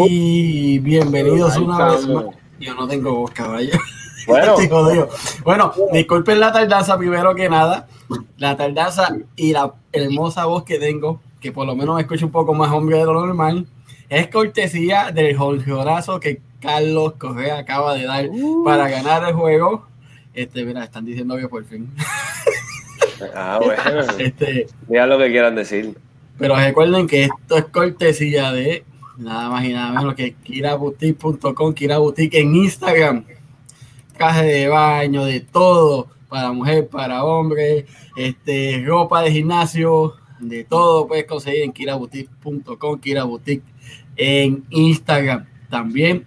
Hey, bienvenidos una vez más. Yo no tengo voz, caballo. Bueno. bueno, disculpen la tardanza primero que nada. La tardanza y la hermosa voz que tengo, que por lo menos me escucha un poco más hombre de lo normal, es cortesía del jorjorazo que Carlos Correa acaba de dar uh. para ganar el juego. Este, mira, están diciendo que por fin. Ah, bueno. este, Mira lo que quieran decir. Pero recuerden que esto es cortesía de nada más y nada menos que kiraboutique.com, kiraboutique en Instagram. Caja de baño, de todo, para mujer, para hombre, este, ropa de gimnasio, de todo puedes conseguir en kiraboutique.com, kiraboutique en Instagram. También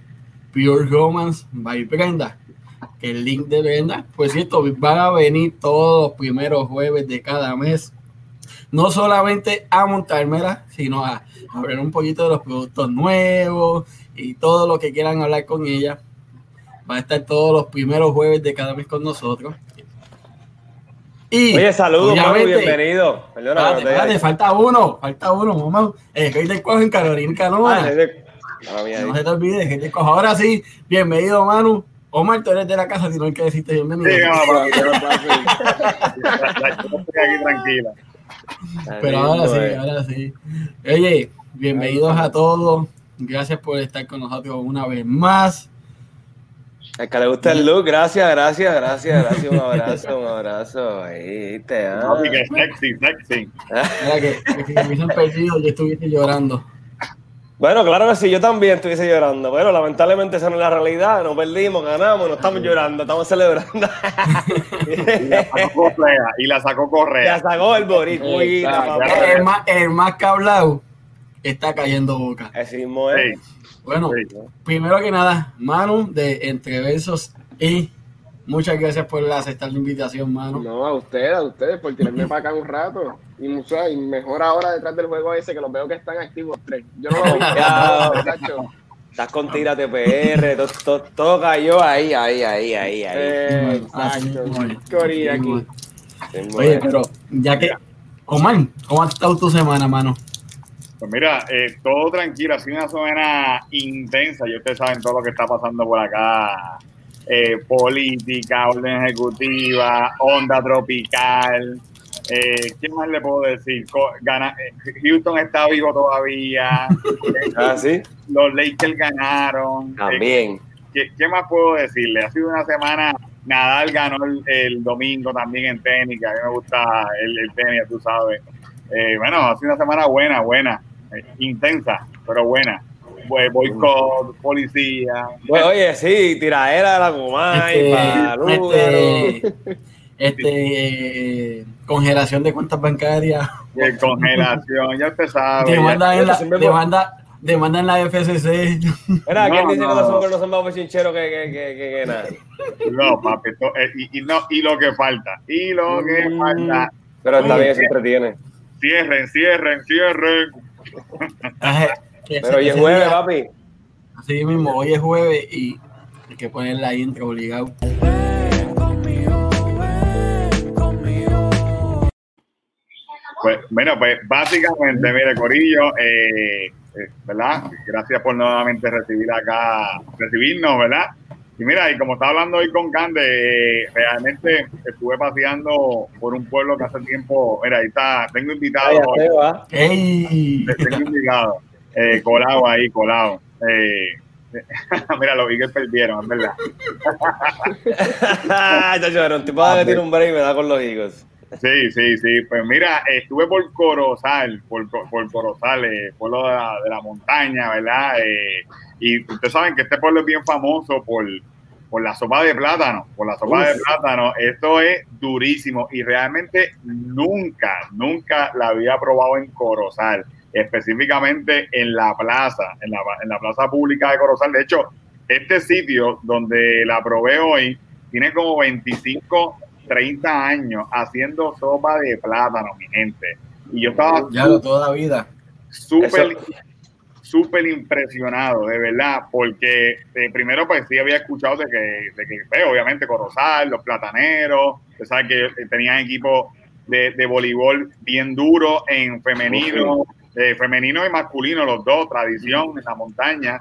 Pure Romance by Brenda, que el link de Brenda, pues cierto, van a venir todos los primeros jueves de cada mes no solamente a montármela, sino a hablar un poquito de los productos nuevos y todo lo que quieran hablar con ella. Va a estar todos los primeros jueves de cada mes con nosotros. Y, Oye, saludos, bienvenido. Perdona, falta uno, falta uno, mamá. El rey del cojo en Carolina Canona. Ah, no se te olvide, el del cojo. Ahora sí, bienvenido, Manu. Omar, tú eres de la casa, si no hay que decirte bienvenido. Sí, no, yo estoy aquí tranquila. Pero ahora sí, eh. ahora sí. Oye, bienvenidos a todos. Gracias por estar con nosotros una vez más. El que le gusta el look, gracias, gracias, gracias, gracias. Un abrazo, un abrazo. Ahí te ah. sexy, sexy. Mira que, que si me hubiesen perdido, yo estuviese llorando. Bueno, claro que sí, yo también estuviese llorando. Bueno, lamentablemente esa no es la realidad. Nos perdimos, ganamos, no estamos llorando, estamos celebrando. y la sacó Correa. Y la sacó Correa. La sacó el Boricua. El más, el más que hablado está cayendo boca. Así Bueno, primero que nada, Manu de Entre Versos y muchas gracias por aceptar la invitación, Manu. No, a ustedes, a ustedes, por tenerme para acá un rato. Y, mucho, y mejor ahora detrás del juego ese que los veo que están activos tres. Yo no lo veo. Estás con tira TPR, todo, todo, todo, cayó ahí, ahí, ahí, ahí, ahí. Eh, exacto. aquí. Oye, pero ya que. Omar, ¿cómo ha estado tu semana, mano? Pues mira, eh, todo tranquilo, ha sido una semana intensa. Y ustedes saben todo lo que está pasando por acá. Eh, política, orden ejecutiva, onda tropical, eh, ¿Qué más le puedo decir? Gana, eh, Houston está vivo todavía. ah, sí. Los Lakers ganaron. También. ¿Qué, más puedo decirle? Ha sido una semana. Nadal ganó el, domingo también en tenis, a mí me gusta el, tenis, tú sabes. Eh, bueno, ha sido una semana buena, buena, intensa, pero buena. Boicot, policía. Pues, oye, sí, tiradera de la Gumay, este, este este, congelación de cuentas bancarias. congelación, ya sabe. Demanda, en la, demanda, demanda en la FCC. Mira, ¿quién dice que los hombres no son más bochincheros que, que, que, que, nada? No, papi, eh, y, y, no, y lo que falta, y lo que mm. falta. Pero está bien, siempre tiene. Cierren, cierren, cierren. Pero hoy es jueves, papi. Así mismo, hoy es jueves y hay que poner la intro obligado. Pues, bueno, pues básicamente, mire, Corillo, eh, eh, ¿verdad? Gracias por nuevamente recibir acá, recibirnos, ¿verdad? Y mira, y como estaba hablando hoy con Cande, realmente estuve paseando por un pueblo que hace tiempo, mira, ahí está, tengo invitado. Hey. Tengo invitado, eh, colado ahí, colado. Eh, mira, los Eagles perdieron, es verdad. Ya, un tipo de tiene un break y me da con los Eagles. Sí, sí, sí. Pues mira, estuve por Corozal, por, por Corozal, eh, pueblo de la, de la, montaña, ¿verdad? Eh, y ustedes saben que este pueblo es bien famoso por, por la sopa de plátano, por la sopa de plátano. Esto es durísimo y realmente nunca, nunca la había probado en Corozal, específicamente en la plaza, en la, en la plaza pública de Corozal. De hecho, este sitio donde la probé hoy tiene como 25 30 años haciendo sopa de plátano, mi gente. Y yo estaba... Ya toda la vida. Súper súper impresionado, de verdad, porque eh, primero pues sí había escuchado de que, de que pues, obviamente Corozal, los plataneros, sabes que tenían equipo de, de, voleibol bien duro en femenino, eh, femenino y masculino, los dos, tradición en la montaña.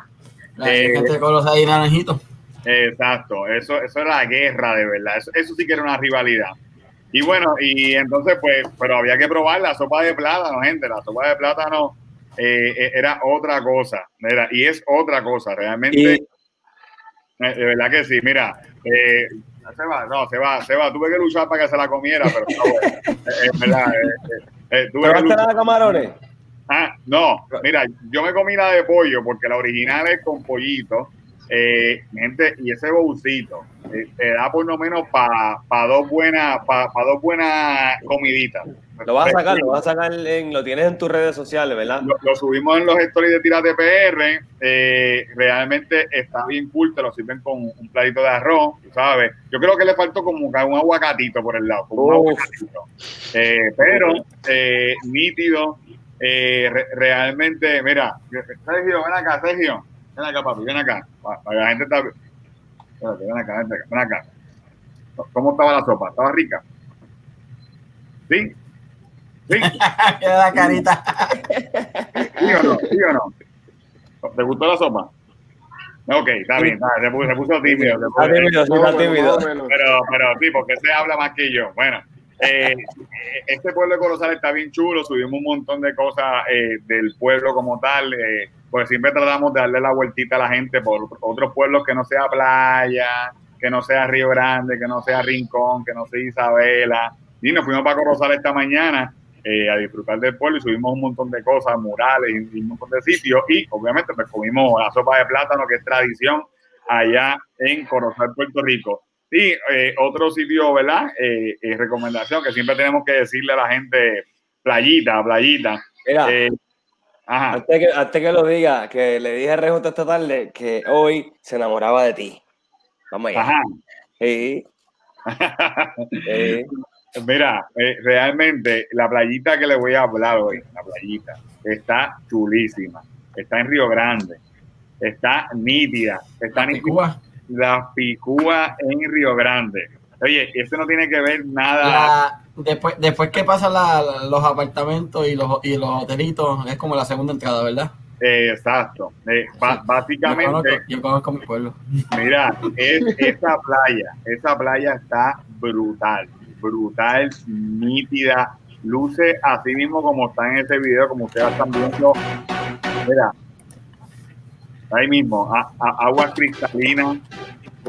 La Eh, gente con los ahí naranjitos. Exacto, eso, eso era la guerra de verdad, eso, eso sí que era una rivalidad. Y bueno, y entonces pues, pero había que probar la sopa de plátano, gente, la sopa de plátano eh, eh, era otra cosa, era, y es otra cosa, realmente, Y- eh, de verdad que sí, mira, eh, se va, no, se va, se va, tuve que luchar para que se la comiera, pero está bueno. Eh, es verdad, eh, tuve que ¿Probaste luchar. la de camarones? Ah, no, mira, yo me comí la de pollo porque la original es con pollito. Eh, gente, y ese bolsito eh, te da por lo menos para dos buenas para dos buenas comiditas. Lo vas a sacar, lo vas a sacar, en, lo tienes en tus redes sociales, ¿verdad? Lo, lo subimos en los stories de Tirate PR. eh, realmente está bien cool. Te lo sirven con un platito de arroz, ¿sabes? Yo creo que le faltó como un aguacatito por el lado. como un aguacatito. Eh, pero eh, nítido. re- realmente, mira, Sergio, ven acá, Sergio. Ven acá, papi, ven acá. Pa- Para que la gente está. Espérate, ven acá, ven acá, ven acá. ¿Cómo estaba la sopa? ¿Estaba rica? ¿Sí? ¿Sí? Queda la carita. ¿Sí o no? ¿Sí o no? ¿Te gustó la sopa? Ok, está bien, está, se, puso, se puso tímido. se puso- Está tímido, sí, está tímido. pero, pero sí, porque se habla más que yo. Bueno, eh, este pueblo de Corozal está bien chulo, subimos un montón de cosas eh, del pueblo como tal, eh, pues siempre tratamos de darle la vueltita a la gente por otros pueblos que no sea playa, que no sea Río Grande, que no sea Rincón, que no sea Isabela. Y nos fuimos para Corozal esta mañana eh, a disfrutar del pueblo y subimos un montón de cosas, murales y, un montón de sitios. Y obviamente pues comimos la sopa de plátano, que es tradición allá en Corozal, Puerto Rico. Y eh, otro sitio, ¿verdad? Eh, eh, recomendación que siempre tenemos que decirle a la gente, playita, playita. Ajá. antes, que, antes que lo diga, que le dije a Rejo esta tarde que hoy se enamoraba de ti. Vamos allá. Ajá. Sí, sí. Mira, eh, realmente la playita que le voy a hablar hoy, la playita, está chulísima. Está en Río Grande. Está nítida. Está nítida. Cuba. La Picúa en Río Grande. Oye, eso no tiene que ver nada. La- después, después que pasan la- los apartamentos y los, y los hotelitos, es como la segunda entrada, ¿verdad? Eh, exacto. Eh, ba- Yo conozco, básicamente, yo conozco mi pueblo. mira, es, esa playa, esa playa está brutal, brutal, nítida, luce así mismo como está en ese video, como ustedes están viendo. Mira, ahí mismo, a- a- agua cristalina.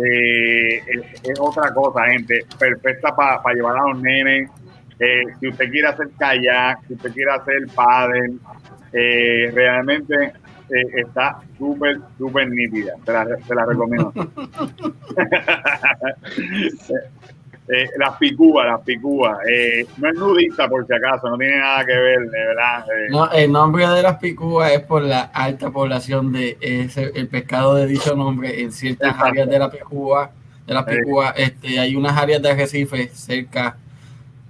Eh, es, otra cosa, gente, perfecta para llevar a los nenes. Eh, si usted quiere hacer kayak, si usted quiere hacer paddle, eh, realmente eh, está súper, súper nítida. Te la, te la recomiendo. Eh, las picúas, las picúas. Eh, no es nudista por si acaso, no tiene nada que ver, de verdad. eh, No, el nombre de las picúas es por la alta población de ese, el pescado de dicho nombre en ciertas Exacto. áreas de la picúa. De las picúas, este, hay unas áreas de arrecife cerca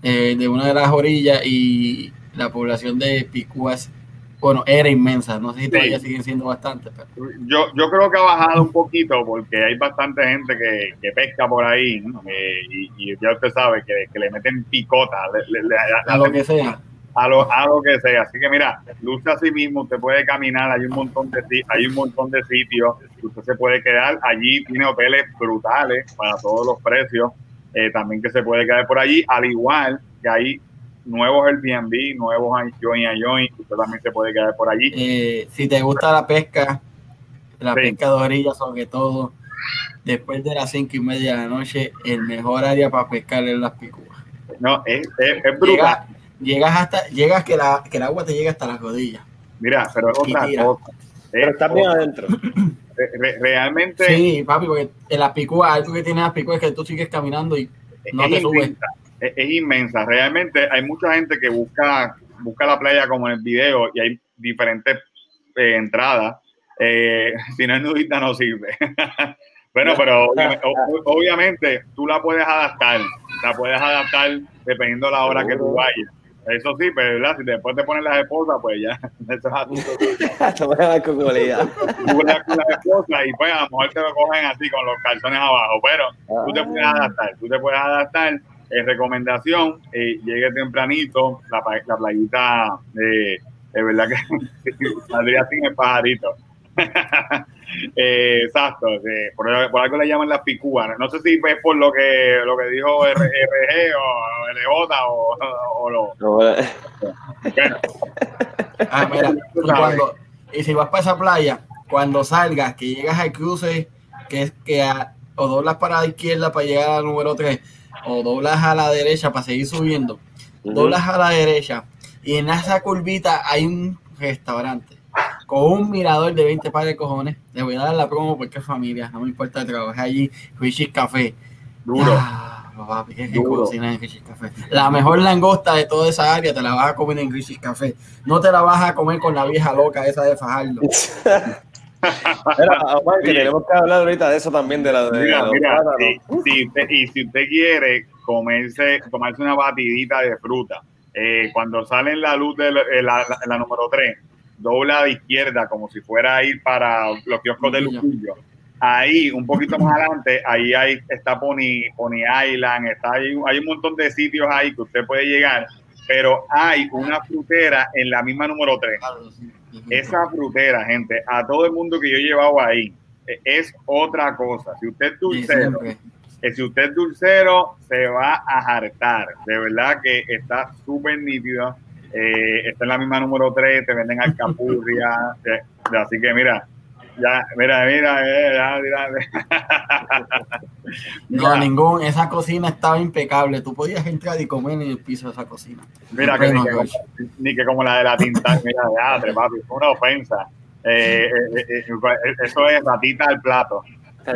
eh, de una de las orillas y la población de picúas, bueno, era inmensa. No sé si todavía Sí. siguen siendo bastantes, pero yo, yo creo que ha bajado un poquito porque hay bastante gente que, que pesca por ahí ¿no? Eh, y, y ya usted sabe que, que le meten picota le- le- le- a lo que sea. a lo, a lo que sea. Así que mira, luce así mismo, usted puede caminar, hay un montón de hay un montón de sitios, que usted se puede quedar, allí tiene hoteles brutales para todos los precios, eh, también que se puede quedar por allí, al igual que hay nuevos Airbnb, nuevos Join a Join, que usted también se puede quedar por allí. Eh, si te gusta la pesca, la Sí. pesca de orilla sobre todo, después de las cinco y media de la noche, el mejor área para pescar es las picúas. No, es, es, es brutal. Llega- llegas hasta, llegas que, la, que el agua te llega hasta las rodillas. Mira, pero es otra cosa. Pero Es estás bien adentro. re- re- realmente Sí, papi, porque en las picúas, algo que tiene las picúas es que tú sigues caminando y no es te subes. Es, es inmensa. Realmente hay mucha gente que busca, busca la playa como en el video y hay diferentes eh, entradas. Eh, si no es nudista no sirve. bueno, pero obvi- o- obviamente tú la puedes adaptar, la puedes adaptar dependiendo de la hora que tú vayas. Eso sí, pero ¿verdad? si después te pones las esposas, pues ya, eso es asunto tuyo. Tú vas con las esposas y pues a lo mejor te lo cogen así con los calzones abajo, pero tú te puedes adaptar, tú te puedes adaptar. Eh, recomendación, eh, llegue tempranito, la, la playita eh, Es verdad que saldría sin el pajarito. eh, exacto, por, por, algo le llaman las picúas. No sé si es por lo que lo que dijo RG o LJ o, o, lo. ah, mira, cuando, y si vas para esa playa, cuando salgas, que llegas al cruce, que es que o doblas para la izquierda para llegar al número 3, o doblas a la derecha para seguir subiendo, doblas a la derecha, y en esa curvita hay un restaurante con un mirador de 20 pares de cojones. Le voy a dar la promo porque es familia, no me importa, trabajé allí, Richie's Café. Duro. La mejor langosta de toda esa área te la vas a comer en Richie's Café. No te la vas a comer con la vieja loca esa de Fajardo. que tenemos que hablar ahorita de eso también, de la de mira, si, usted, y si usted quiere comerse, tomarse una batidita de fruta, eh, cuando sale en la luz de la, la, número 3, dobla de izquierda como si fuera a ir para los kioscos de Lujillo. Ahí, un poquito más adelante, ahí hay, está Pony, Pony Island, está ahí, hay un montón de sitios ahí que usted puede llegar, pero hay una frutera en la misma número 3. Esa frutera, gente, a todo el mundo que yo he llevado ahí, e, es otra cosa. Si usted es dulcero, eh, si usted es dulcero, se va a hartar. De verdad que está súper nítido eh, está en la misma número 3, te venden alcapurria. así que mira, ya, mira, mira, eh, No, ningún, esa cocina estaba impecable. Tú podías entrar y comer en el piso de esa cocina. Mira, que, ni, que como, ni, que como, la de la tinta, mira, de papi, es una ofensa. Eh, eso es ratita al plato.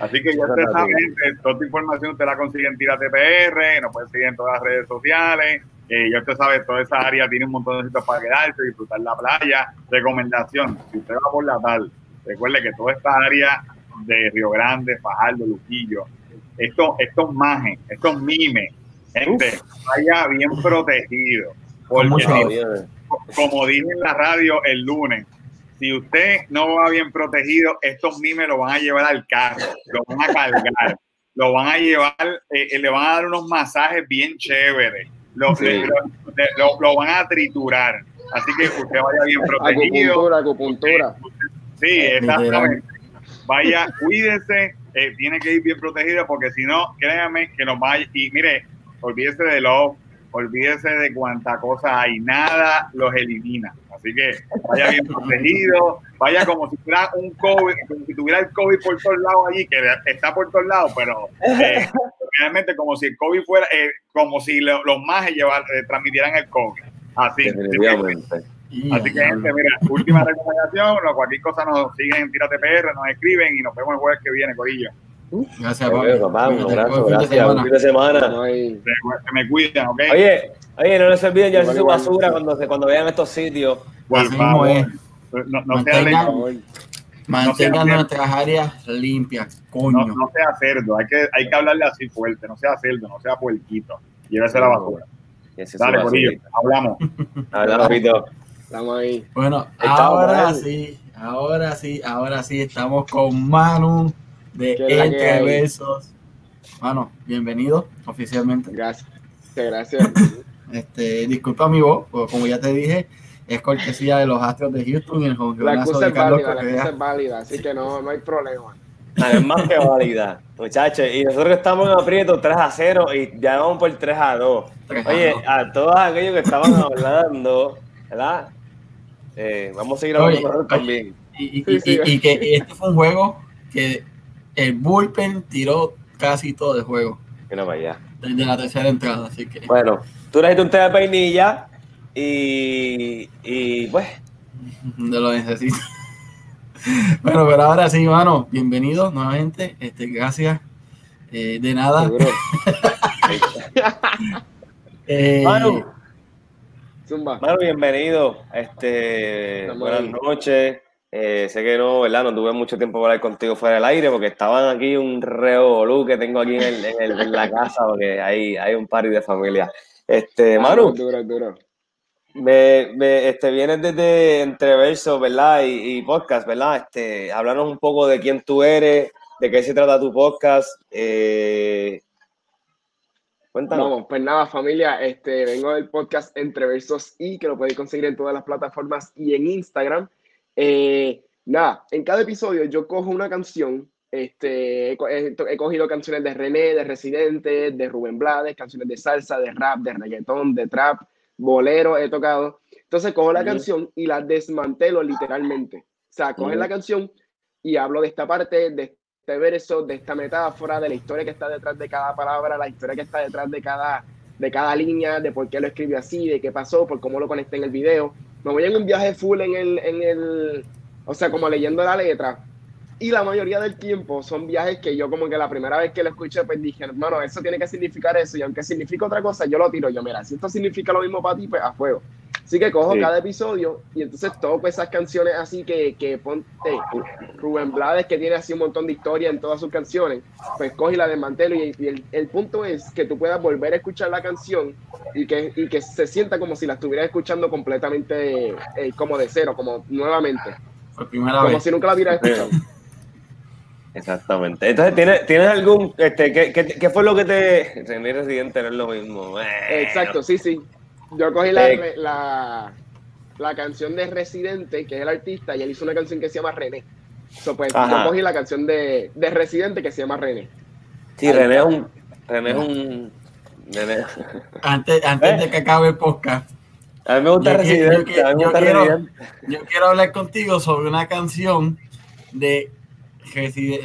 Así que ya usted sabe, toda esta información usted la consigue en Tira TPR, nos puede seguir en todas las redes sociales. Eh, ya usted sabe, toda esa área tiene un montón de sitios para quedarse, disfrutar la playa. Recomendación, si usted va por la tal, recuerde que toda esta área de Río Grande, Fajardo, Luquillo, estos, estos majes, estos mimes, gente, vaya bien protegido. Porque, como dije en la radio el lunes, si usted no va bien protegido, estos mimes lo van a llevar al carro, lo van a cargar, lo van a llevar, eh, le van a dar unos masajes bien chéveres lo, lo, van a triturar. Así que usted vaya bien protegido. Acupuntura, Sí, exactamente. Vaya, cuídese, eh, tiene que ir bien protegido porque si no, créame que nos vaya. Y mire, olvídese de lo, olvídese de cuánta cosa hay, nada los elimina. Así que vaya bien protegido, vaya como si fuera un COVID, como si tuviera el COVID por todos lados allí, que está por todos lados, pero eh, realmente como si el COVID fuera, eh, como si los majes llevar, eh, transmitieran el COVID. Así. Así que, gente, mira, última recomendación, cualquier cosa nos siguen en Tírate PR, nos escriben y nos vemos el jueves que viene, Corillo. Gracias, papá. Un abrazo, gracias. Un fin de semana. Se, me cuidan, ¿ok? Oye, oye, no les olviden llevarse su basura cuando, cuando vean estos sitios. Por favor. No, no mantengan, mantengan nuestras áreas limpias, coño. No, sea cerdo, hay que, hay que hablarle así fuerte, no sea cerdo, no sea puerquito. Llévese la basura. Dale, Corillo, hablamos. Hablamos, Pito. Estamos ahí. Bueno, ahora sí, ahora sí, ahora sí, estamos con Manu de Entre Besos. Mano, bienvenido oficialmente. Gracias, gracias. Este, disculpa mi voz, como ya te dije, es cortesía de los Astros de Houston y el La excusa es válida, la excusa es válida, así que no, no hay problema. Además que válida, muchachos. Y nosotros estamos en aprieto 3 a 0 y ya vamos por 3 a 2. Oye, a todos aquellos que estaban hablando, ¿verdad? Eh, vamos a seguir hablando también. Y, y, que este fue un juego que el bullpen tiró casi todo el juego. no vaya. Desde la tercera entrada, así que. Bueno, tú le un té de peinilla y, y pues. No lo necesito. bueno, pero ahora sí, mano, bienvenido nuevamente. Este, gracias. Eh, de nada. eh, Manu, Manu, bienvenido. Este, buenas noches. Eh, sé que no, ¿verdad? No tuve mucho tiempo para hablar contigo fuera del aire porque estaban aquí un revolú que tengo aquí en, en, la casa porque hay, hay un party de familia. Este, ah, Manu. Duro, duro. Me, me, este, vienes desde Entreverso, ¿verdad? Y, podcast, ¿verdad? Este, háblanos un poco de quién tú eres, de qué se trata tu podcast. Eh, Cuéntanos. pues nada, familia, este, vengo del podcast Entre Versos y que lo podéis conseguir en todas las plataformas y en Instagram. Eh, nada, en cada episodio yo cojo una canción. Este, he, cogido canciones de René, de Residente, de Rubén Blades, canciones de salsa, de rap, de reggaetón, de trap, bolero, he tocado. Entonces cojo la canción y la desmantelo literalmente. O sea, cojo la canción y hablo de esta parte, de este verso, de esta metáfora, de la historia que está detrás de cada palabra, la historia que está detrás de cada, de cada línea, de por qué lo escribió así, de qué pasó, por cómo lo conecté en el video. Me voy en un viaje full en el, en el, o sea, como leyendo la letra. Y la mayoría del tiempo son viajes que yo como que la primera vez que lo escuché, pues dije, hermano, eso tiene que significar eso. Y aunque significa otra cosa, yo lo tiro. Yo, mira, si esto significa lo mismo para ti, pues a fuego. Así que cojo cada episodio y entonces toco esas canciones así que, que ponte Rubén Blades, que tiene así un montón de historia en todas sus canciones, pues coge la desmantelo y, y el, punto es que tú puedas volver a escuchar la canción y que, y que se sienta como si la estuvieras escuchando completamente eh, como de cero, como nuevamente. como si nunca la hubieras escuchado. Exactamente. Entonces, ¿tienes, ¿tienes algún, este, ¿qué, qué, qué fue lo que te... René Residente no es lo mismo. Exacto, sí, sí. Yo cogí la, la, la, canción de Residente, que es el artista, y él hizo una canción que se llama René. So, pues, yo cogí la canción de, de, Residente que se llama René. Sí, René es un. René es un. René. Antes, antes de ¿Eh? que acabe el podcast. A mí me gusta Residente. Yo, a mí me gusta quiero, yo quiero hablar contigo sobre una canción de,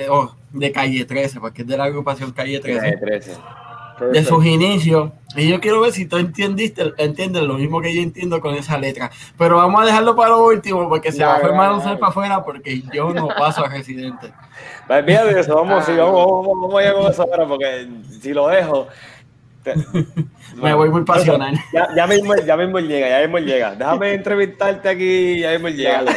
oh, de Calle 13, porque es de la agrupación Calle 13. Calle 13 de sus inicios. Y yo quiero ver si tú entendiste, entiendes lo mismo que yo entiendo con esa letra. Pero vamos a dejarlo para lo último porque se va a formar un ser para afuera porque yo no paso a residente. Pues de eso, vamos, vamos, vamos, a ir con eso ahora porque si lo dejo. Me voy muy pasional. Ya, ya, mismo, ya mismo llega, ya mismo llega. Déjame entrevistarte aquí, ya mismo llega.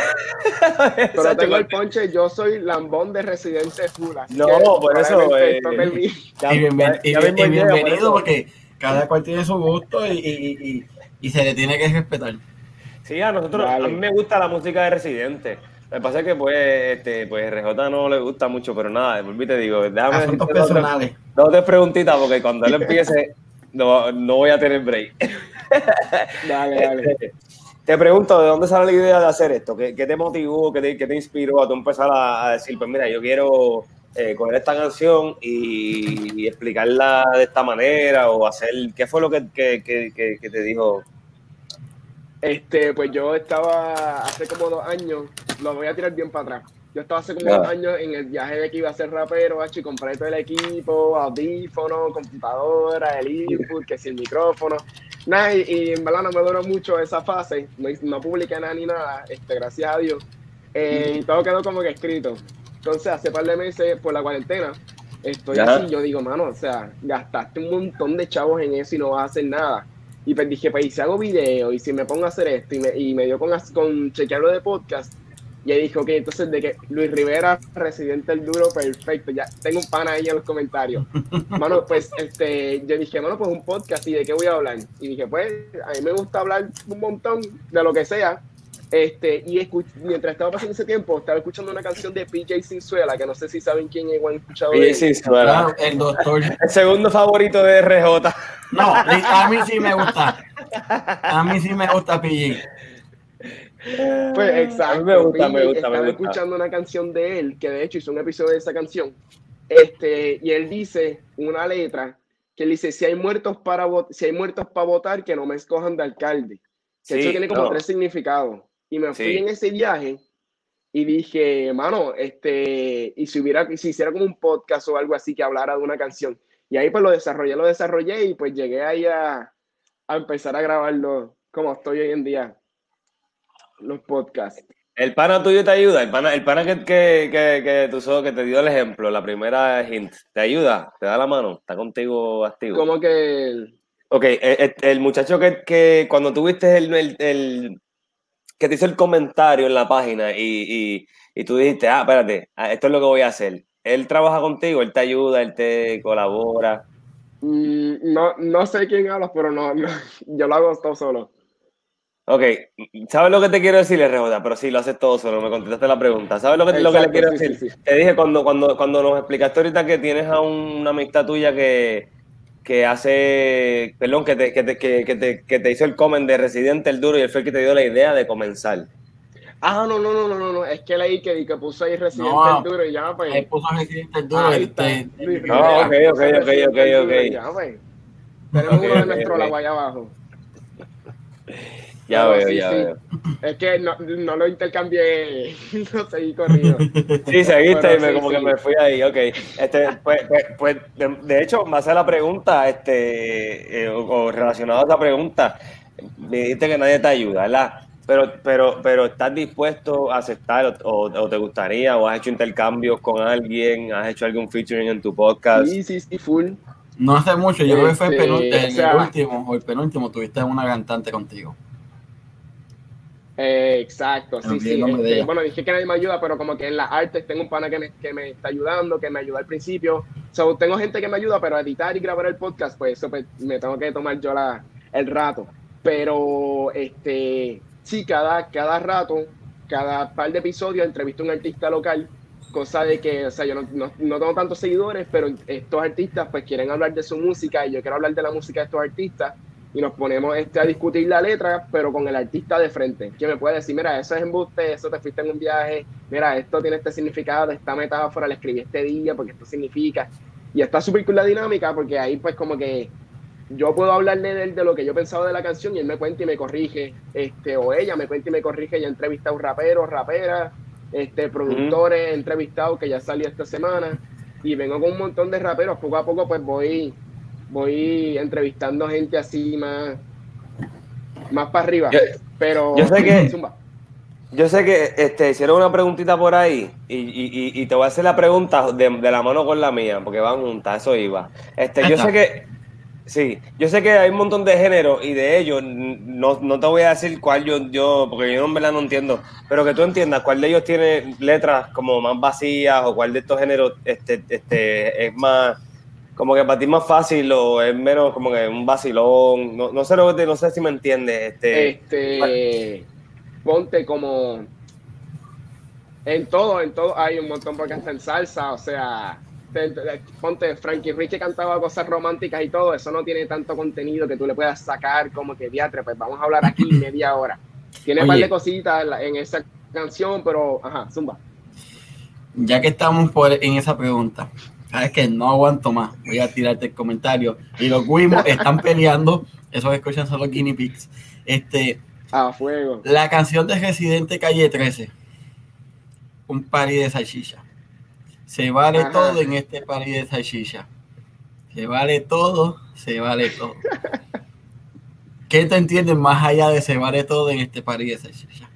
Pero tengo el ponche, yo soy lambón de Residente Fula. No, por eso. Eh, y, bienvenido porque cada cual tiene su gusto y, y, y, se le tiene que respetar. Sí, a nosotros, a mí me gusta la música de Residente. Lo que pasa es que pues, este, pues RJ no le gusta mucho, pero nada, volví te digo, déjame decirte dos, tres preguntitas, porque cuando él empiece, no, no voy a tener break. Dale, dale. Este, te pregunto, ¿de dónde sale la idea de hacer esto? ¿Qué, qué te motivó, qué te, qué te, inspiró a tú empezar a, decir, pues mira, yo quiero eh, coger esta canción y, explicarla de esta manera o hacer, ¿qué fue lo que, que, que te dijo? Este, pues yo estaba hace como dos años, lo voy a tirar bien para atrás. Yo estaba hace como dos años en el viaje de que iba a ser rapero, y compré todo el equipo, audífono, computadora, el input, que si el micrófono. Nada, y, en verdad no me duró mucho esa fase, no, no publiqué nada ni nada, este, gracias a Dios. Eh, y todo quedó como que escrito. Entonces, hace par de meses, por la cuarentena, estoy así, yo digo, mano, o sea, gastaste un montón de chavos en eso y no vas a hacer nada y pues dije, pues, y si hago video, y si me pongo a hacer esto, y me, y me dio con, con chequearlo de podcast, y ahí dije, ok, entonces de que Luis Rivera, residente del duro, perfecto, ya tengo un pana ahí en los comentarios. Mano, pues este, yo dije, mano, pues un podcast, ¿y de qué voy a hablar? Y dije, pues, a mí me gusta hablar un montón de lo que sea, este, y mientras estaba pasando ese tiempo, estaba escuchando una canción de PJ Sinzuela, que no sé si saben quién es, o han escuchado. PJ Sinzuela. el doctor. El segundo favorito de RJ. No, a mí sí me gusta. A mí sí me gusta PJ. Pues exacto. me gusta, me gusta. Estaba escuchando una canción de él, que de hecho hizo un episodio de esa canción. Este, y él dice una letra que él dice: si hay muertos para si hay muertos para votar, que no me escojan de alcalde. Que eso tiene como tres significados. Y me fui en ese viaje y dije, mano, este, y si hubiera, si hiciera como un podcast o algo así que hablara de una canción. Y ahí pues lo desarrollé, lo desarrollé y pues llegué ahí a, a empezar a grabarlo como estoy hoy en día, los podcasts. El pana tuyo te ayuda, el pana, el pana que, que, que, que tú que te dio el ejemplo, la primera hint, ¿te ayuda? ¿Te da la mano? ¿Está contigo activo? Como que... Ok, el, el muchacho que, que cuando tuviste el, el que te hizo el comentario en la página y, y, tú dijiste, ah, espérate, ah, esto es lo que voy a hacer. Él trabaja contigo, él te ayuda, él te colabora. Mm, no, no sé quién hablas, pero no, yo lo hago todo solo. Ok, ¿sabes lo que te quiero decir, RJ? Pero sí, lo haces todo solo, me contestaste la pregunta. ¿Sabes lo que, lo que le quiero decir? Te dije cuando, cuando, cuando nos explicaste ahorita que tienes a una amistad tuya que, que hace, perdón, que te, que te, que, te, que te hizo el comment de Residente el Duro y él fue el que te dio la idea de comenzar. Ah, no, no, no, no, no, no, es que leí que, que puso ahí Residente el Duro y ya, pues. Ahí puso Residente el Duro. Ahí este, no, ok, ok, ok, ok, ok. Ya, pues. Tenemos uno de nuestro lado allá abajo. Ya veo, ya veo. Es que no, no lo intercambié, no seguí corrido. Sí, seguiste y me, como que me fui ahí, ok. Este, pues, pues, pues de, hecho, más a la pregunta, este, eh, o, relacionado a esa pregunta, me dijiste que nadie te ayuda, ¿verdad? Pero, pero, pero ¿estás dispuesto a aceptar o, o, te gustaría o has hecho intercambios con alguien, has hecho algún featuring en tu podcast? Sí, sí, sí, full. No hace mucho, yo creo que fue el, este, el último o el penúltimo, tuviste una cantante contigo. Eh, exacto, sí, sí. Este, bueno, dije que nadie me ayuda, pero como que en las artes tengo un pana que me, que me está ayudando, que me ayuda al principio. So, tengo gente que me ayuda, pero editar y grabar el podcast, pues eso pues, me tengo que tomar yo la, el rato. Pero, este, sí, cada, cada rato, cada par de episodios entrevisto a un artista local, cosa de que, o sea, yo no, no, no tengo tantos seguidores, pero estos artistas pues quieren hablar de su música y yo quiero hablar de la música de estos artistas y nos ponemos este, a discutir la letra, pero con el artista de frente, que me puede decir, mira, eso es embuste, eso te fuiste en un viaje, mira, esto tiene este significado, esta metáfora la escribí este día porque esto significa. Y está súper cool la dinámica porque ahí pues como que yo puedo hablarle de, de lo que yo pensaba de la canción y él me cuenta y me corrige, este, o ella me cuenta y me corrige, y he entrevistado un rapero, rapera, este, productores, he entrevistado que ya salió esta semana, y vengo con un montón de raperos, poco a poco pues voy voy entrevistando gente así más, más para arriba. pero yo sé que yo sé que este, hicieron una preguntita por ahí y, te voy a hacer la pregunta de, la mano con la mía, porque van juntas, eso iba. Este, yo sé que sí, yo sé que hay un montón de géneros y de ellos no, no te voy a decir cuál yo, yo, porque yo en verdad no entiendo, pero que tú entiendas cuál de ellos tiene letras como más vacías o cuál de estos géneros este, este, es más como que para ti es más fácil o es menos como que un vacilón. No, no sé lo que no sé si me entiendes. Este, este ponte como en todo, en todo hay un montón porque hasta en salsa, o sea, ponte Frankie Richie cantaba cosas románticas y todo, eso no tiene tanto contenido que tú le puedas sacar como que diatre, pues vamos a hablar aquí media hora. Tiene un par de cositas en, esa canción, pero ajá, zumba. Ya que estamos por, en esa pregunta, sabes que no aguanto más, voy a tirarte el comentario. Y los Wimos están peleando, esos escuchan son los guinea pigs. Este, a fuego. La canción de Residente Calle 13, un pari de salchicha. Se vale todo en este pari de salchicha. Se vale todo, se vale todo. ¿Qué te entiendes más allá de se vale todo en este pari de salchicha?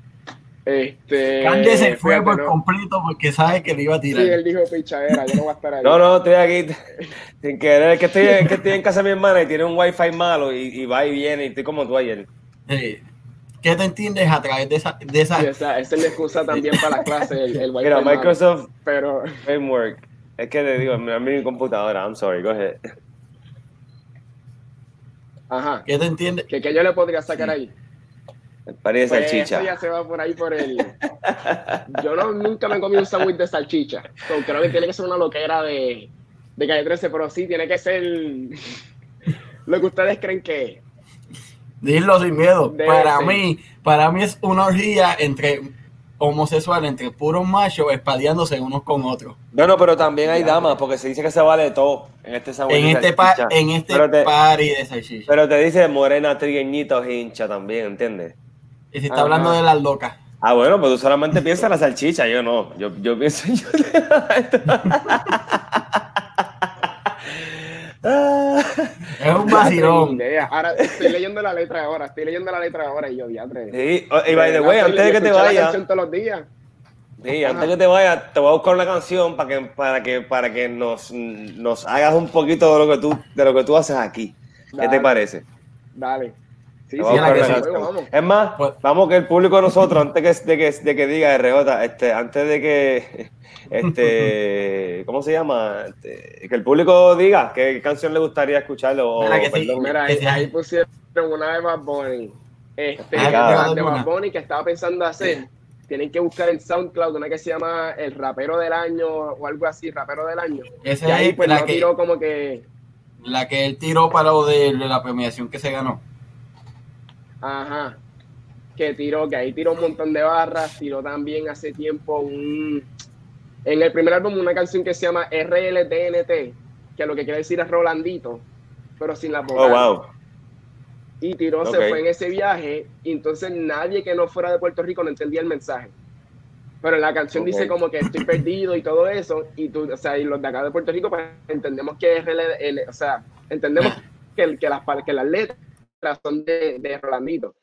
Este, Cande se fue por completo porque sabe que le iba a tirar. Sí, él dijo pichadera, yo no voy a estar ahí. No, no, estoy aquí sin querer. que estoy, que estoy en casa de mi hermana y tiene un wifi malo y, va y viene y estoy como tú ayer. ¿Qué te entiendes a través de esa? De esa... esa, esa es la excusa también para la clase, el, el wifi Mira, Microsoft pero... Framework. Es que te digo, mira mi computadora, I'm sorry, go ahead. Ajá. ¿Qué te entiendes? ¿Qué, qué yo le podría sacar ahí? El de pues salchicha. Eso ya se va por ahí por el. Yo no, nunca me comí un sándwich de salchicha. creo que tiene que ser una loquera de, de calle 13, pero sí tiene que ser lo que ustedes creen que es. Dilo sin miedo. para mí, para mí es una orgía entre homosexuales, entre puros machos, espadeándose unos con otros. Bueno, pero también hay damas, porque se dice que se vale todo en este sándwich en este En este party de salchicha. Pero te dice morena, trigueñita o hincha también, ¿entiendes? Y si está hablando de las locas. Ah, bueno, pues tú solamente piensas en la salchicha, yo no. Yo, yo pienso yo. es un vacilón. Ahora estoy leyendo la letra ahora, estoy leyendo la letra ahora y yo diatre. Sí, y by the way, antes de que te vayas. todos los días. Sí, antes de que te vayas, te voy a buscar una canción para que, para que, para que nos, nos hagas un poquito de lo que tú, de lo que tú haces aquí. ¿Qué te parece? Dale. Es más, pues- vamos que el público de nosotros, antes de que, de que diga RJ, este, antes de que, este, ¿cómo se llama? Este, que el público diga qué canción le gustaría escucharlo. Mira, que mira ahí, pusieron una de Bad Bunny. Este, ah, de Bad Bunny que estaba pensando hacer. Tienen que buscar en SoundCloud una que se llama El Rapero del Año o algo así, Rapero del Año. Ese y ahí pues la no tiró como que La que él tiró para lo de, la premiación que se ganó. Ajá. Que tiró, que ahí tiró un montón de barras, tiró también hace tiempo un... En el primer álbum una canción que se llama RLTNT, que lo que quiere decir es Rolandito, pero sin la voz. Oh, wow. Y tiró, se fue en ese viaje, y entonces nadie que no fuera de Puerto Rico no entendía el mensaje. Pero la canción dice como que estoy perdido y todo eso, y tú, o sea, y los de acá de Puerto Rico, pues entendemos que es, o sea, entendemos que, que, las, que las letras son de, de Rolandito.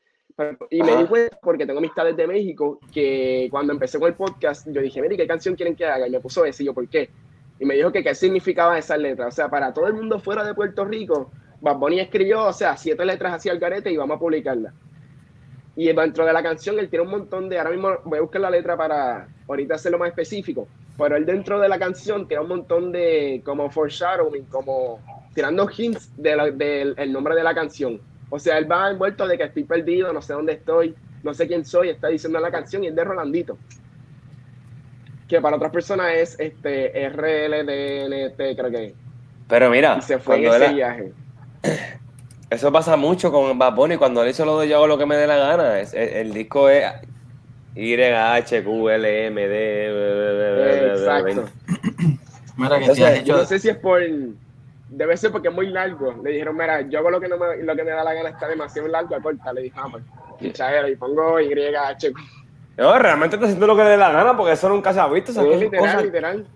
y me di cuenta, porque tengo amistades de México, que cuando empecé con el podcast, yo dije, mira, ¿qué canción quieren que haga? Y me puso ese, y yo, ¿por qué? Y me dijo que qué significaba esa letra. O sea, para todo el mundo fuera de Puerto Rico, Bad Bunny escribió, o sea, siete letras hacia el garete y vamos a publicarla. Y dentro de la canción él tiene un montón de, ahora mismo voy a buscar la letra para ahorita hacerlo más específico, pero él dentro de la canción tiene un montón de como foreshadowing, como tirando hints del de el nombre de la canción. O sea, él va envuelto de que estoy perdido, no sé dónde estoy, no sé quién soy, está diciendo la canción y es de Rolandito. Que para otras personas es este RLDNT, creo que. Pero mira, y se fue en ese viaje. Eso pasa mucho con Bad Bunny cuando él hizo lo de yo hago lo que me dé la gana. el, disco es Y, H, Q, L, M, D. Exacto. Mira que si Yo no sé si es por. Debe ser porque es muy largo. Le dijeron, mira, yo hago lo que, no me, lo que me da la gana, está demasiado largo, corta. Le dije, ah, pues, y pongo Y, H, Q. No, realmente está haciendo lo que le dé la gana porque eso nunca se ha visto. Sí, literal, literal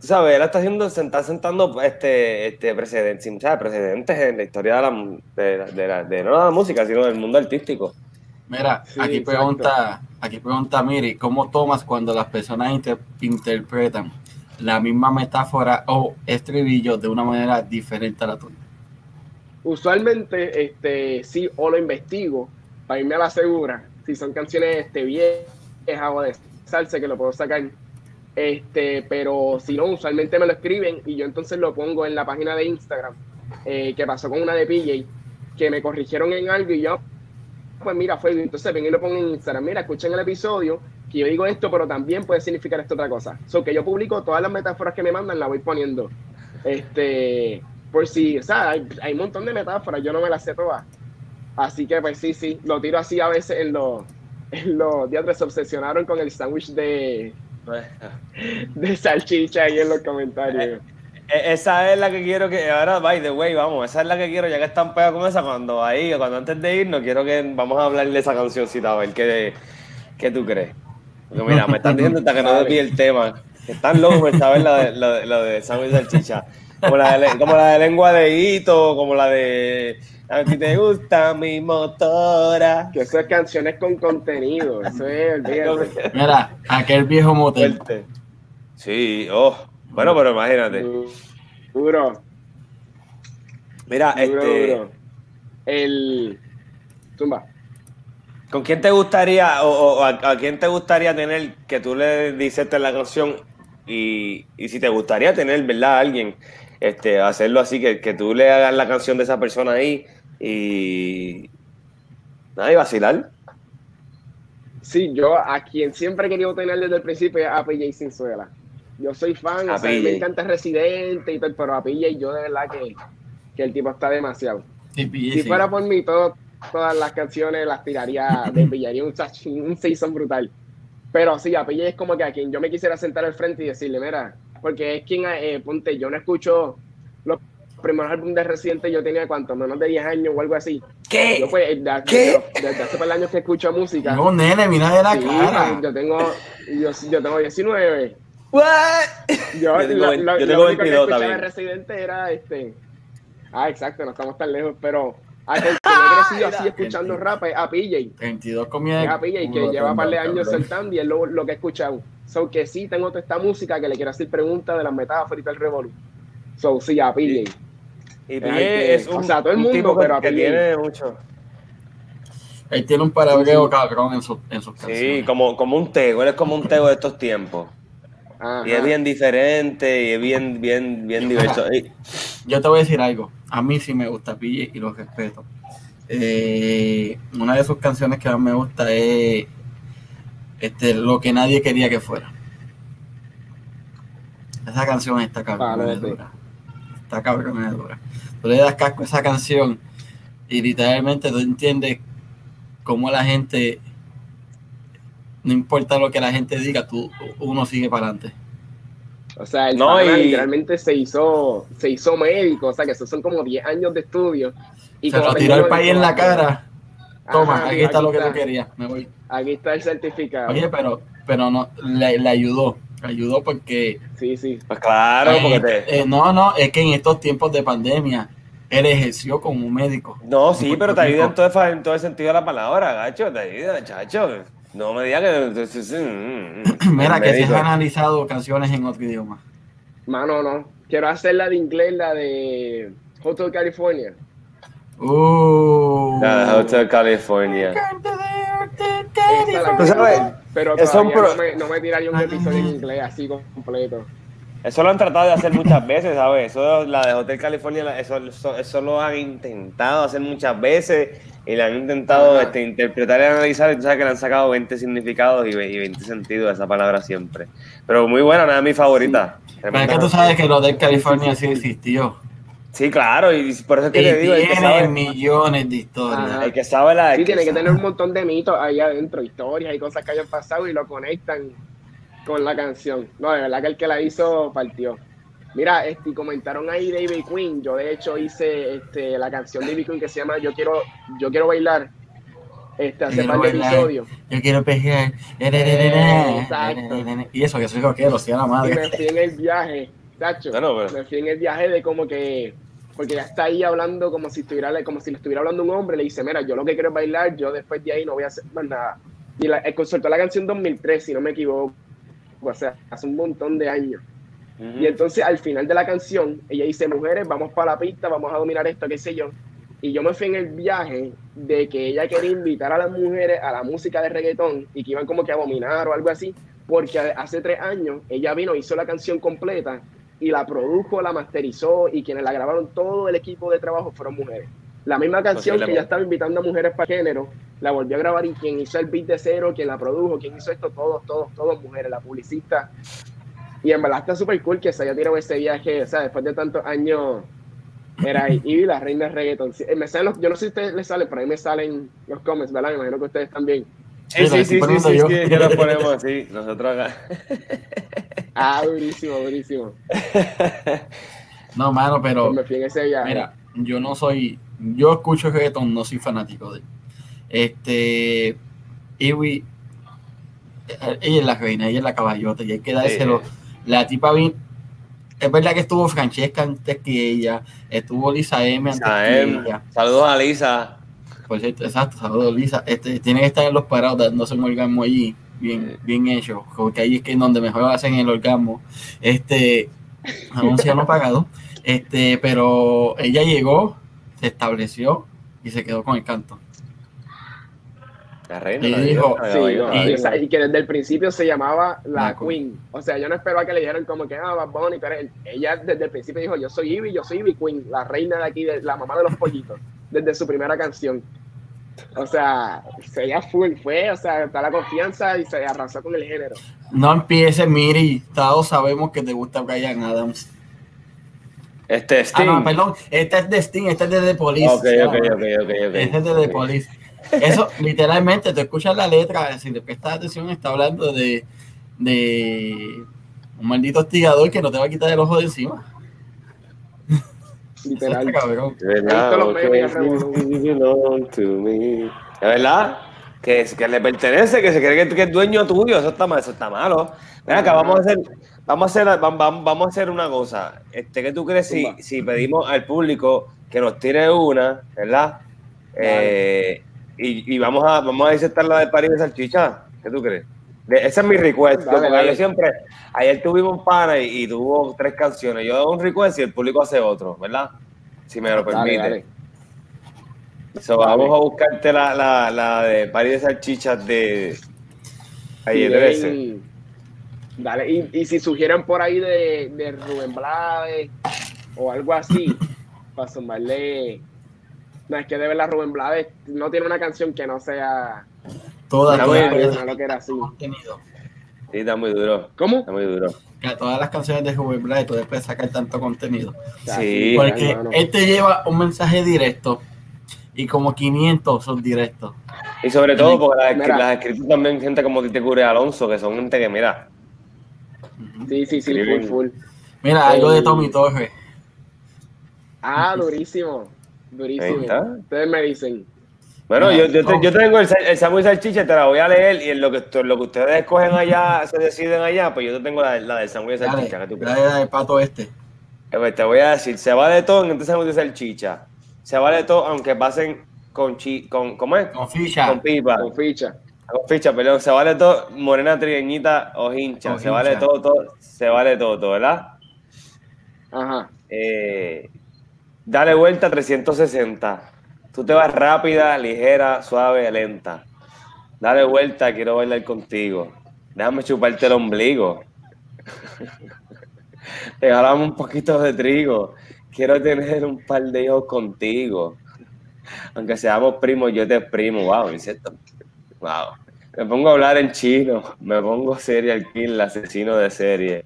sabes, él está haciendo, se está sentando este, este precedentes, precedentes en la historia de la, de, la, de, no la música, sino del mundo artístico. Mira, aquí pregunta, aquí pregunta Miri, ¿cómo tomas cuando las personas interpretan la misma metáfora o estribillo de una manera diferente a la tuya? Usualmente, este, sí, o lo investigo para irme a la segura. Si son canciones este, viejas o de salsa que lo puedo sacar este, pero si no, usualmente me lo escriben y yo entonces lo pongo en la página de Instagram, eh, que pasó con una de PJ, que me corrigieron en algo y yo, pues mira, fue, entonces ven y lo pongo en Instagram, mira, escuchen el episodio, que yo digo esto, pero también puede significar esto otra cosa. So que yo publico todas las metáforas que me mandan, la voy poniendo. Este, por si, o sea, hay, un montón de metáforas, yo no me las sé todas. Así que pues sí, sí, lo tiro así a veces en los, en los días se obsesionaron con el sándwich de, de salchicha ahí en los comentarios. Eh, eh, esa es la que quiero que. Ahora, by the way, vamos. Esa es la que quiero, ya que están pegados con esa. Cuando ahí, cuando antes de irnos, quiero que vamos a hablar de esa cancioncita, a ver qué, qué tú crees. Porque mira, me están diciendo hasta que no desvíe el tema. Están locos saber lo de, lo, lo de sándwich salchicha. Como la, de, como la de lengua de hito, como la de a ti te gusta mi motora. Que eso es canciones con contenido. Eso es, Mira, aquel viejo motel. Sí, oh. Bueno, pero imagínate. Duro. Mira, este. El. Tumba. ¿Con quién te gustaría, o, a, quién te gustaría tener que tú le dices la canción y, y si te gustaría tener, ¿verdad? alguien, este, hacerlo así, que, que tú le hagas la canción de esa persona ahí y nada, y vacilar. Sí, yo a quien siempre he querido tener desde el principio es a PJ Sinzuela. Yo soy fan, o sea, me encanta Residente y tal, pero a PJ yo de verdad que, que el tipo está demasiado. si fuera por mí, todas las canciones las tiraría, de pillaría un, un season brutal. Pero sí, a PJ es como que a quien yo me quisiera sentar al frente y decirle, mira, porque es quien, eh, ponte, yo no escucho los primer álbum de Residente yo tenía cuánto, menos de 10 años o algo así. ¿Qué? Yo pues, desde, ¿Qué? desde hace par años que escucho música. No, nene, mira de la cara. Yo tengo, yo, yo tengo 19. What? Yo, yo tengo, lo, yo tengo 22 que también. de Residente era este. Ah, exacto, no estamos tan lejos, pero a que he crecido así escuchando rap a PJ. 22 comida. A PJ que lleva un par de años saltando y es lo, lo que he escuchado. So que sí tengo toda esta música que le quiero hacer preguntas de las metáforas y tal revolu. So sí, a PJ. Y Pille es un, o sea, todo el mundo, tipo pero que, tiene mucho. Él tiene un parabreo cabrón en, su, en sus canciones. Sí, como, como un tego, él es como un tego de estos tiempos. Y es bien diferente y es bien, bien, bien diverso. Yo te voy a decir algo. A mí sí me gusta Pille y lo respeto. Eh, una de sus canciones que más me gusta es este, Lo que nadie quería que fuera. Esa canción está cabrón. está cabrón, Tú le das casco a esa canción y literalmente tú entiendes cómo la gente, no importa lo que la gente diga, tú, uno sigue para adelante. O sea, el no, literalmente se hizo, se hizo médico, o sea, que esos son como 10 años de estudio. Y se lo tiró el país en la cara. Toma, aquí, está lo que tú querías, me voy. Aquí está el certificado. Oye, pero, pero no, le, le ayudó, le ayudó porque... Sí, sí. Pues claro, porque eh, no, no, es que en estos tiempos de pandemia, él ejerció como un médico. No, sí, pero te ayuda en todo, en todo el sentido de la palabra, gacho, te ayuda, chacho. No me digas que. Mira, que si has analizado canciones en otro idioma. Mano, no. Quiero hacer la de inglés, la de Hotel California. Uh. La de Hotel California. ¿Tú sabes? Pero todavía no, me, no me tiraría un episodio en inglés así completo. Eso lo han tratado de hacer muchas veces, ¿sabes? Eso, la de Hotel California, eso, eso, lo han intentado hacer muchas veces y le han intentado este, interpretar y analizar. Y tú sabes que le han sacado 20 significados y 20 sentidos a esa palabra siempre. Pero muy buena, una de mis favoritas. Pero es que tú sabes que el Hotel California sí existió. Sí, claro, y por eso es que te digo. Tiene millones de historias. El que sabe la. Sí, tiene que tener un montón de mitos ahí adentro, historias y cosas que hayan pasado y lo conectan con la canción. No, de verdad que el que la hizo partió. Mira, este, comentaron ahí David Queen. Yo de hecho hice este, la canción de David Queen que se llama Yo quiero, yo quiero bailar. Este, hace par de episodios. Yo quiero pejear. Y eso que soy coquero, si la madre. Y me fui en el viaje, Tacho. Me fui en el viaje de como que porque ya está ahí hablando como si estuviera como si le estuviera hablando un hombre, le dice, mira, yo lo que quiero es bailar, yo después de ahí no voy a hacer más nada. Y la, soltó la canción 2003, si no me equivoco o sea, hace un montón de años. Y entonces al final de la canción, ella dice, mujeres, vamos para la pista, vamos a dominar esto, qué sé yo. Y yo me fui en el viaje de que ella quería invitar a las mujeres a la música de reggaetón y que iban como que a dominar o algo así, porque hace tres años ella vino, hizo la canción completa y la produjo, la masterizó y quienes la grabaron, todo el equipo de trabajo fueron mujeres. La misma canción que ella estaba invitando a mujeres para género, la volvió a grabar y quien hizo el beat de cero, quien la produjo, quien hizo esto, todos, todos, todos mujeres, la publicista. Y en verdad está súper cool que se haya tirado ese viaje, o sea, después de tantos años, era ahí, y la reina de reggaeton. Me salen yo no sé si a ustedes les salen, pero ahí me salen los comments, ¿verdad? Me imagino que ustedes también. Sí, sí, sí, sí, sí, sí, que lo ponemos así, nosotros acá. ah, durísimo, durísimo. No, mano, pero. Pues me fui en ese viaje. Mira, yo no soy yo escucho reggaeton, no soy fanático de Este, Iwi, ella es la reina, ella es la caballota, y hay que dárselo. La tipa bien, es verdad que estuvo Francesca antes que ella, estuvo Lisa M antes que ella. Saludos a Lisa. Por cierto, exacto, saludos Lisa. Este, tiene que estar en los parados dándose un orgasmo allí, bien, bien hecho, porque ahí es que es donde mejor hacen el orgasmo. Este, anuncio no pagado. Este, pero ella llegó, se estableció y se quedó con el canto. La reina. Y dijo, y, que desde el principio se llamaba la, Queen. O sea, yo no esperaba que le dijeran como que, ah, Bad Bunny, pero ella desde el principio dijo, yo soy Ivy, yo soy Ivy Queen, la reina de aquí, de, la mamá de los pollitos, desde su primera canción. O sea, ella fue, fue, o sea, está la confianza y se arrasó con el género. No empieces, Miri, todos sabemos que te gusta Brian Adams. Este es Sting. Ah, no, perdón. Este es de Sting, este es de The Police. Ok, ok, ok, ok. Este es de The Police. Eso, literalmente, te escuchas la letra, si te prestas atención, está hablando de, de un maldito hostigador que no te va a quitar el ojo de encima. Literal. cabrón. ¿Verdad? verdad? Que, que le pertenece, que se cree que, es dueño tuyo, eso está, eso está malo. Ven acá, vamos a hacer, Vamos a hacer, vamos a hacer una cosa. Este, ¿Qué tú crees si, si pedimos al público que nos tire una, ¿verdad? Eh, y, y, vamos a vamos a insertar la de París de Salchicha. ¿Qué tú crees? ese es mi request. yo siempre, ayer tuvimos un pana y, tuvo tres canciones. Yo hago un request y el público hace otro, ¿verdad? Si me lo permite. vamos a buscarte la, la, la de París de Salchichas de ayer. Dale, y, y, si sugieran por ahí de, de Rubén Blades o algo así, para sumarle. No, es que de verdad Rubén Blades no tiene una canción que no sea. Toda, no, lo que era así. Sí, está muy duro. ¿Cómo? Está muy duro. Que todas las canciones de Juvenil Blade tú puedes sacar tanto contenido. Sí. Porque él te lleva un mensaje directo y como 500 son directos. Y sobre todo porque las, las escritas también gente como te cubre Alonso, que son gente que mira. Sí, sí, sí, full, full. Mira, algo de Tommy Torres. Ah, durísimo. Durísimo. Ustedes me dicen. Bueno, yo, yo, yo, tengo el, el Samuel Salchicha, te la voy a leer y en lo que, lo que ustedes escogen allá, se deciden allá, pues yo te tengo la, la del Samuel Salchicha. que tú la del pato este. Eh, pues te voy a decir, se vale todo en este Samuel Salchicha. Se vale todo aunque pasen con, chi, con ¿cómo es? Con ficha. Con pipa. Con ficha. Con ficha, perdón. Se vale todo, morena trigueñita o hincha. Se vale todo, todo. Se vale todo, todo, ¿verdad? Ajá. Eh, dale vuelta a 360 Tú te vas rápida, ligera, suave, lenta. Dale vuelta, quiero bailar contigo. Déjame chuparte el ombligo. Regalame un poquito de trigo. Quiero tener un par de hijos contigo. Aunque seamos primos, yo te exprimo. Wow, insecto. Wow. Me pongo a hablar en chino. Me pongo serial el asesino de serie.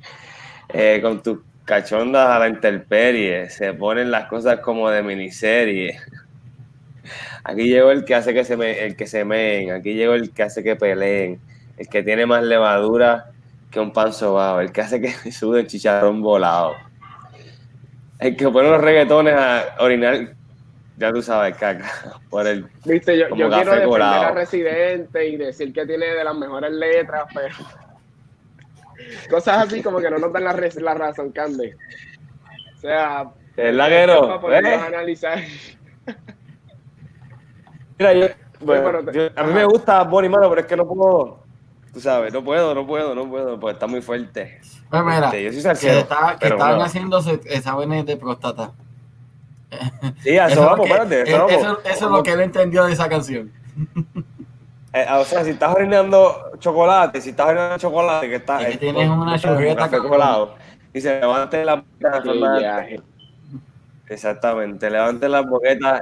Eh, con tus cachondas a la intemperie. Se ponen las cosas como de miniserie. Aquí llegó el que hace que se me, el que se meen, aquí llegó el que hace que peleen, el que tiene más levadura que un pan sobado, el que hace que sube el chicharrón volado. El que pone los reggaetones a orinar, ya tú sabes, caca, por el Viste, yo, yo quiero defender a Residente y decir que tiene de las mejores letras, pero cosas así como que no nos dan la, la razón, Cande. O sea, el laguero, ¿eh? analizar. Mira, yo, a mí me gusta Bonnie Mano, pero es que no puedo, tú sabes, no puedo, no puedo, no puedo, porque está muy fuerte. Pues mira, este, yo sí que, está, que estaban haciéndose exámenes de próstata. Sí, eso, vamos, espérate. Eso, eso, es lo que él entendió de esa canción. Eh, o sea, si estás orinando chocolate, si estás orinando chocolate, que está. Es que tienes una churreta colado y se levante la Exactamente, levante las boquetas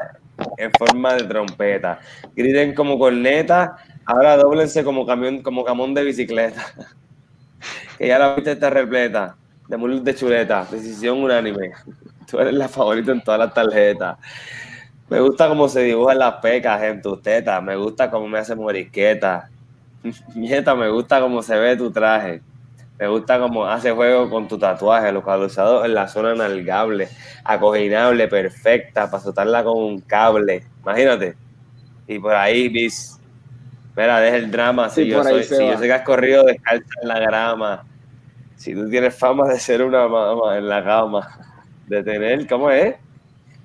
en forma de trompeta. Griten como corneta, ahora doblense como camión, como camón de bicicleta. que ya la viste está repleta de mulos de chuleta, decisión unánime. Tú eres la favorita en todas las tarjetas. Me gusta cómo se dibujan las pecas en tus tetas. Me gusta cómo me hace morisqueta. Nieta, me gusta cómo se ve tu traje. Me gusta cómo hace juego con tu tatuaje, localizado en la zona nalgable, acoginable, perfecta, para soltarla con un cable. Imagínate. Y por ahí, bis. Mira, deja el drama. Si, yo, soy, si yo sé que has corrido descalza en la grama. Si tú tienes fama de ser una mamá en la cama. De tener, ¿cómo es?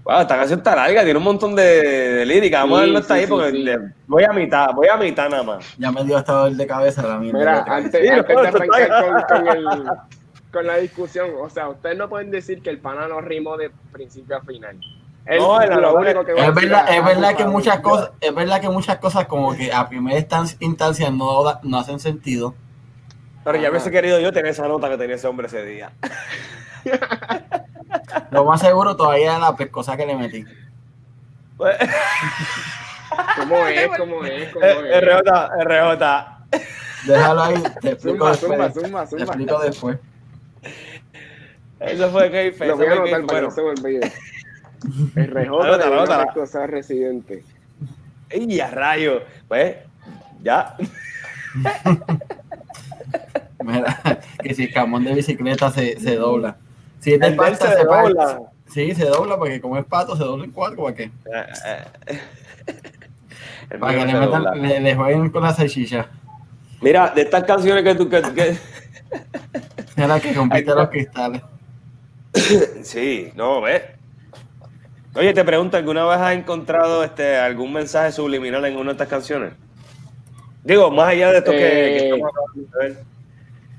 Wow, esta canción está larga, tiene un montón de, lírica. Vamos a verlo hasta ahí porque voy a mitad, voy a mitad nada más. Ya me dio hasta dolor de cabeza la misma. Mira, antes, de arrancar con, la discusión, o sea, ustedes no pueden decir que el pana no rimó de principio a final. no, es, lo único que es verdad, es verdad que muchas cosas, es verdad que muchas cosas como que a primera instancia no, no hacen sentido. Pero ya hubiese querido yo tener esa nota que tenía ese hombre ese día. Lo más seguro todavía es la pescosa que le metí. ¿Cómo es? ¿Cómo es? ¿Cómo es? RJ, RJ. Déjalo ahí, te explico después. Te explico después. Eso fue que Lo voy a anotar para no se me olvide. RJ de la pescosa residente. ¡Y a rayo! Pues, ya. Mira, que si el camón de bicicleta se, se dobla. Si es de pasta, se, dobla. Sí, se dobla porque como es pato, se dobla en cuatro, ¿para qué? para que le, metan, le, jueguen con la salchicha. Mira, de estas canciones que tú... Que, que... Era que compite los cristales. Sí, no, ves. Oye, te pregunto, ¿alguna vez has encontrado este, algún mensaje subliminal en una de estas canciones? Digo, más allá de esto que, que eh, estamos hablando.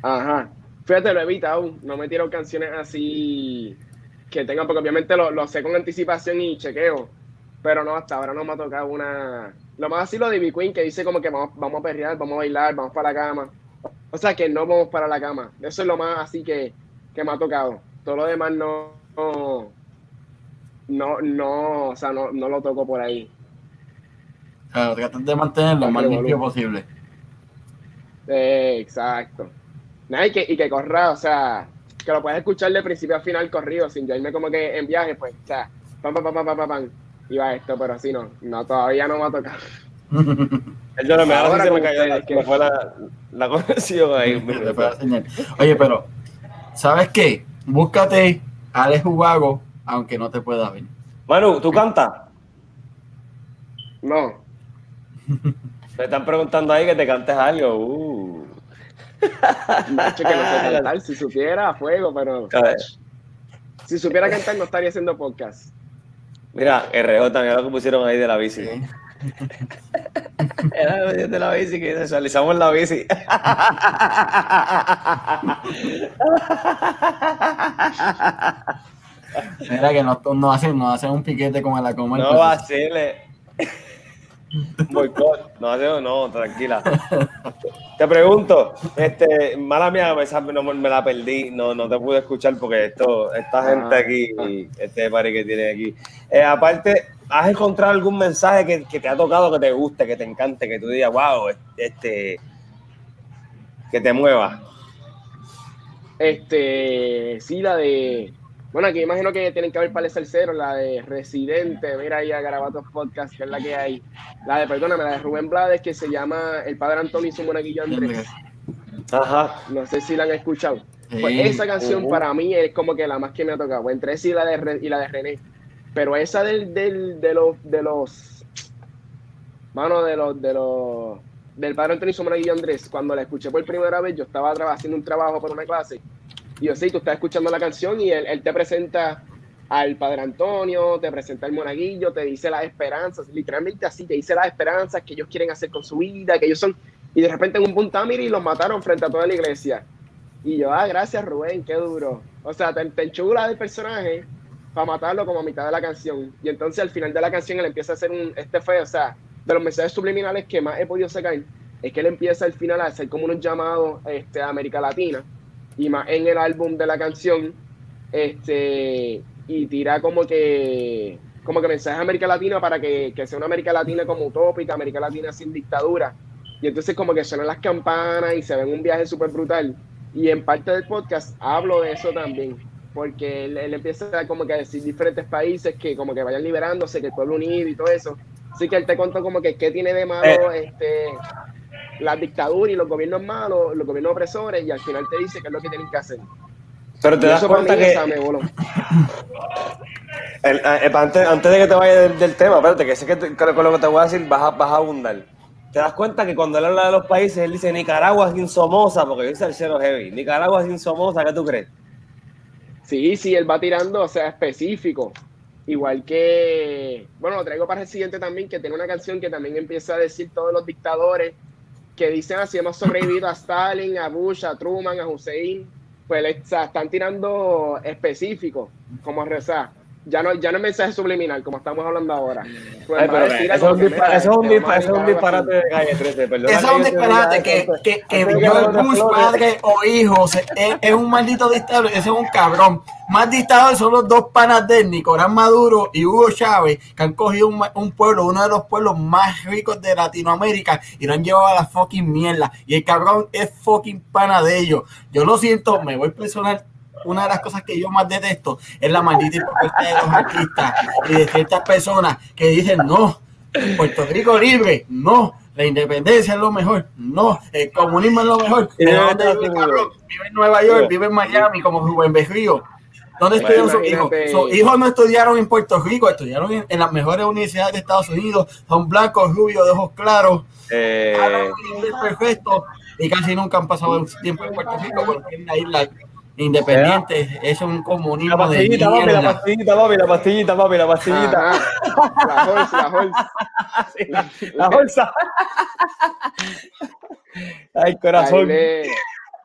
Ajá. Fíjate, lo he evitado. No me tiro canciones así que tengan, porque obviamente lo, sé con anticipación y chequeo. Pero no, hasta ahora no me ha tocado una. Lo más así lo de B Queen, que dice como que vamos, vamos a perrear, vamos a bailar, vamos para la cama. O sea, que no vamos para la cama. Eso es lo más así que, que me ha tocado. Todo lo demás no. No, no, o sea, no, no lo toco por ahí. Claro, de mantenerlo lo más limpio posible. exacto. Nada, y que, y que corra, o sea, que lo puedes escuchar de principio a final corrido, sin yo irme como que en viaje, pues, o sea, pam, pam, pam, pam, pam, pam, iba esto, pero así no, no, todavía no va a tocar. Yo no me Ahora se me cayó la, que... fue la, la conexión ahí. Oye, pero, ¿sabes qué? Búscate Alex Ubago, aunque no te pueda ver. Manu, ¿tú cantas? No. Me están preguntando ahí que te cantes algo. Uh. Macho, que no sé cantar. Si supiera, a fuego, pero. Si supiera cantar, no estaría haciendo podcast. Mira, RJ, también lo que pusieron ahí de la bici. Era de la bici que visualizamos la bici. Mira que no, no, hacen, no hacen un piquete como la coma. No vacile. Boicot. No, no, tranquila. Te pregunto, este, mala mía, me, me la perdí, no, no te pude escuchar porque esto, esta gente aquí, este pari que tiene aquí. Eh, aparte, ¿has encontrado algún mensaje que, que, te ha tocado, que te guste, que te encante, que tú digas, wow, este, que te mueva? Este, sí, la de bueno, aquí imagino que tienen que haber para el cero, la de Residente, mira ahí a Garabatos Podcast, que es la que hay. La de, perdóname, la de Rubén Blades, que se llama El Padre Antonio y su monaguillo Andrés. Ajá. No sé si la han escuchado. Pues esa canción uh-huh. para mí es como que la más que me ha tocado, entre esa y la de, y la de René. Pero esa del, del, de los, de los, mano, de los, de los, del Padre Antonio y su monaguillo Andrés, cuando la escuché por primera vez, yo estaba haciendo un trabajo para una clase y yo sé, tú estás escuchando la canción y él, te presenta al Padre Antonio, te presenta al Monaguillo, te dice las esperanzas, literalmente así, te dice las esperanzas que ellos quieren hacer con su vida, que ellos son, y de repente en un puntamiri los mataron frente a toda la iglesia. Y yo, ah, gracias Rubén, qué duro. O sea, te, te enchula del personaje para matarlo como a mitad de la canción. Y entonces al final de la canción él empieza a hacer un, este fue, o sea, de los mensajes subliminales que más he podido sacar, es que él empieza al final a hacer como unos llamados este, América Latina y más en el álbum de la canción, este, y tira como que como que mensaje a América Latina para que, que, sea una América Latina como utópica, América Latina sin dictadura. Y entonces como que suenan las campanas y se ven un viaje súper brutal. Y en parte del podcast hablo de eso también, porque él, empieza como que a decir diferentes países que como que vayan liberándose, que el pueblo unido y todo eso. Así que él te contó como que qué tiene de malo eh. este la dictadura y los gobiernos malos, los gobiernos opresores, y al final te dice qué es lo que tienen que hacer. Pero te das cuenta que. Eh, antes, antes, de que te vayas del, tema, espérate, que sé que con lo que te voy a decir vas a, vas a abundar. Te das cuenta que cuando él habla de los países, él dice Nicaragua es insomosa, porque dice el cero heavy. Nicaragua es insomosa, ¿qué tú crees? Sí, sí, él va tirando, o sea, específico. Igual que, bueno, lo traigo para el siguiente también, que tiene una canción que también empieza a decir todos los dictadores que dicen así, hemos sobrevivido a Stalin, a Bush, a Truman, a Hussein, pues están tirando específicos, como rezar ya no, ya no es mensaje subliminal, como estamos hablando ahora. Pues eso, es un disparate de calle 13, perdón. Eso es un disparate que, que, que George Bush, padre o hijo, es, un maldito dictador, ese es un cabrón. Más dictadores son los dos panas de Nicolás Maduro y Hugo Chávez, que han cogido un, un, pueblo, uno de los pueblos más ricos de Latinoamérica, y lo han llevado a la fucking mierda. Y el cabrón es fucking pana de ellos. Yo lo siento, me voy personal una de las cosas que yo más detesto es la maldita hipocresía de los artistas y de ciertas personas que dicen no, Puerto Rico libre, no, la independencia es lo mejor, no, el comunismo es lo mejor. vive, en Nueva York, vive en Miami, como Rubén Berrío. ¿Dónde estudiaron sus hijos? Sus hijos no estudiaron en Puerto Rico, estudiaron en, las mejores universidades de Estados Unidos. Son blancos, rubios, de ojos claros. Eh... perfecto. Y casi nunca han pasado tiempo en Puerto Rico porque tienen la isla Independiente, es un comunismo la pastillita, de papi, la pastillita, papi, la pastillita, papi, la pastillita. la bolsa, la bolsa. la, bolsa. Ay, corazón.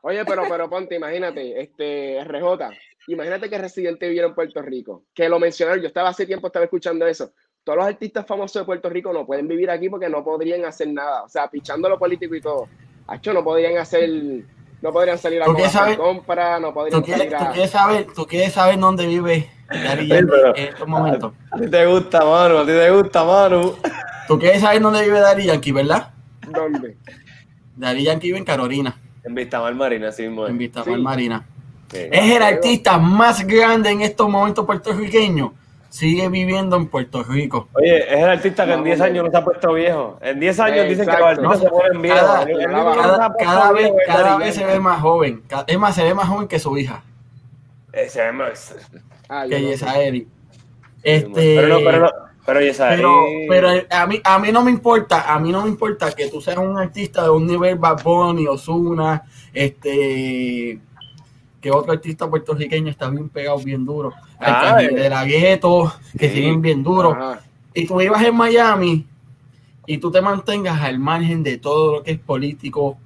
Oye, pero, pero ponte, imagínate, este, RJ, imagínate que Residente viviera en Puerto Rico, que lo mencionaron, yo estaba hace tiempo, estaba escuchando eso. Todos los artistas famosos de Puerto Rico no pueden vivir aquí porque no podrían hacer nada. O sea, pichando lo político y todo. Hacho, no podrían hacer no podrían salir a compra, no podrían ¿tú quieres, ¿tú quieres, saber, ¿Tú quieres saber dónde vive Dari en estos momentos? A ti te gusta, Manu, a ti te gusta, Manu. ¿Tú quieres saber dónde vive Dari Yankee, verdad? ¿Dónde? Dari Yankee vive en Carolina. En Vistamar Marina, sí, En Vistamar Marina. Es el artista más grande en estos momentos puertorriqueños. Sigue viviendo en Puerto Rico. Oye, es el artista que en 10 años no se ha puesto viejo. En 10 años dicen que los artistas se ponen viejos. Cada, vez, cada vez se ve más joven. Es más, se ve más joven que su hija. Eh, se ve más. Ah, que Yesaeri. Este, pero no, pero no. Pero, pero, pero, a mí a mí no me importa, a mí no me importa que tú seas un artista de un nivel Bad Bunny, Ozuna, este que otro artista puertorriqueño está bien pegado, bien duro. Ah, eh. de la gueto, que siguen bien duro. Y tú ibas en Miami y tú te mantengas al margen de todo lo que es político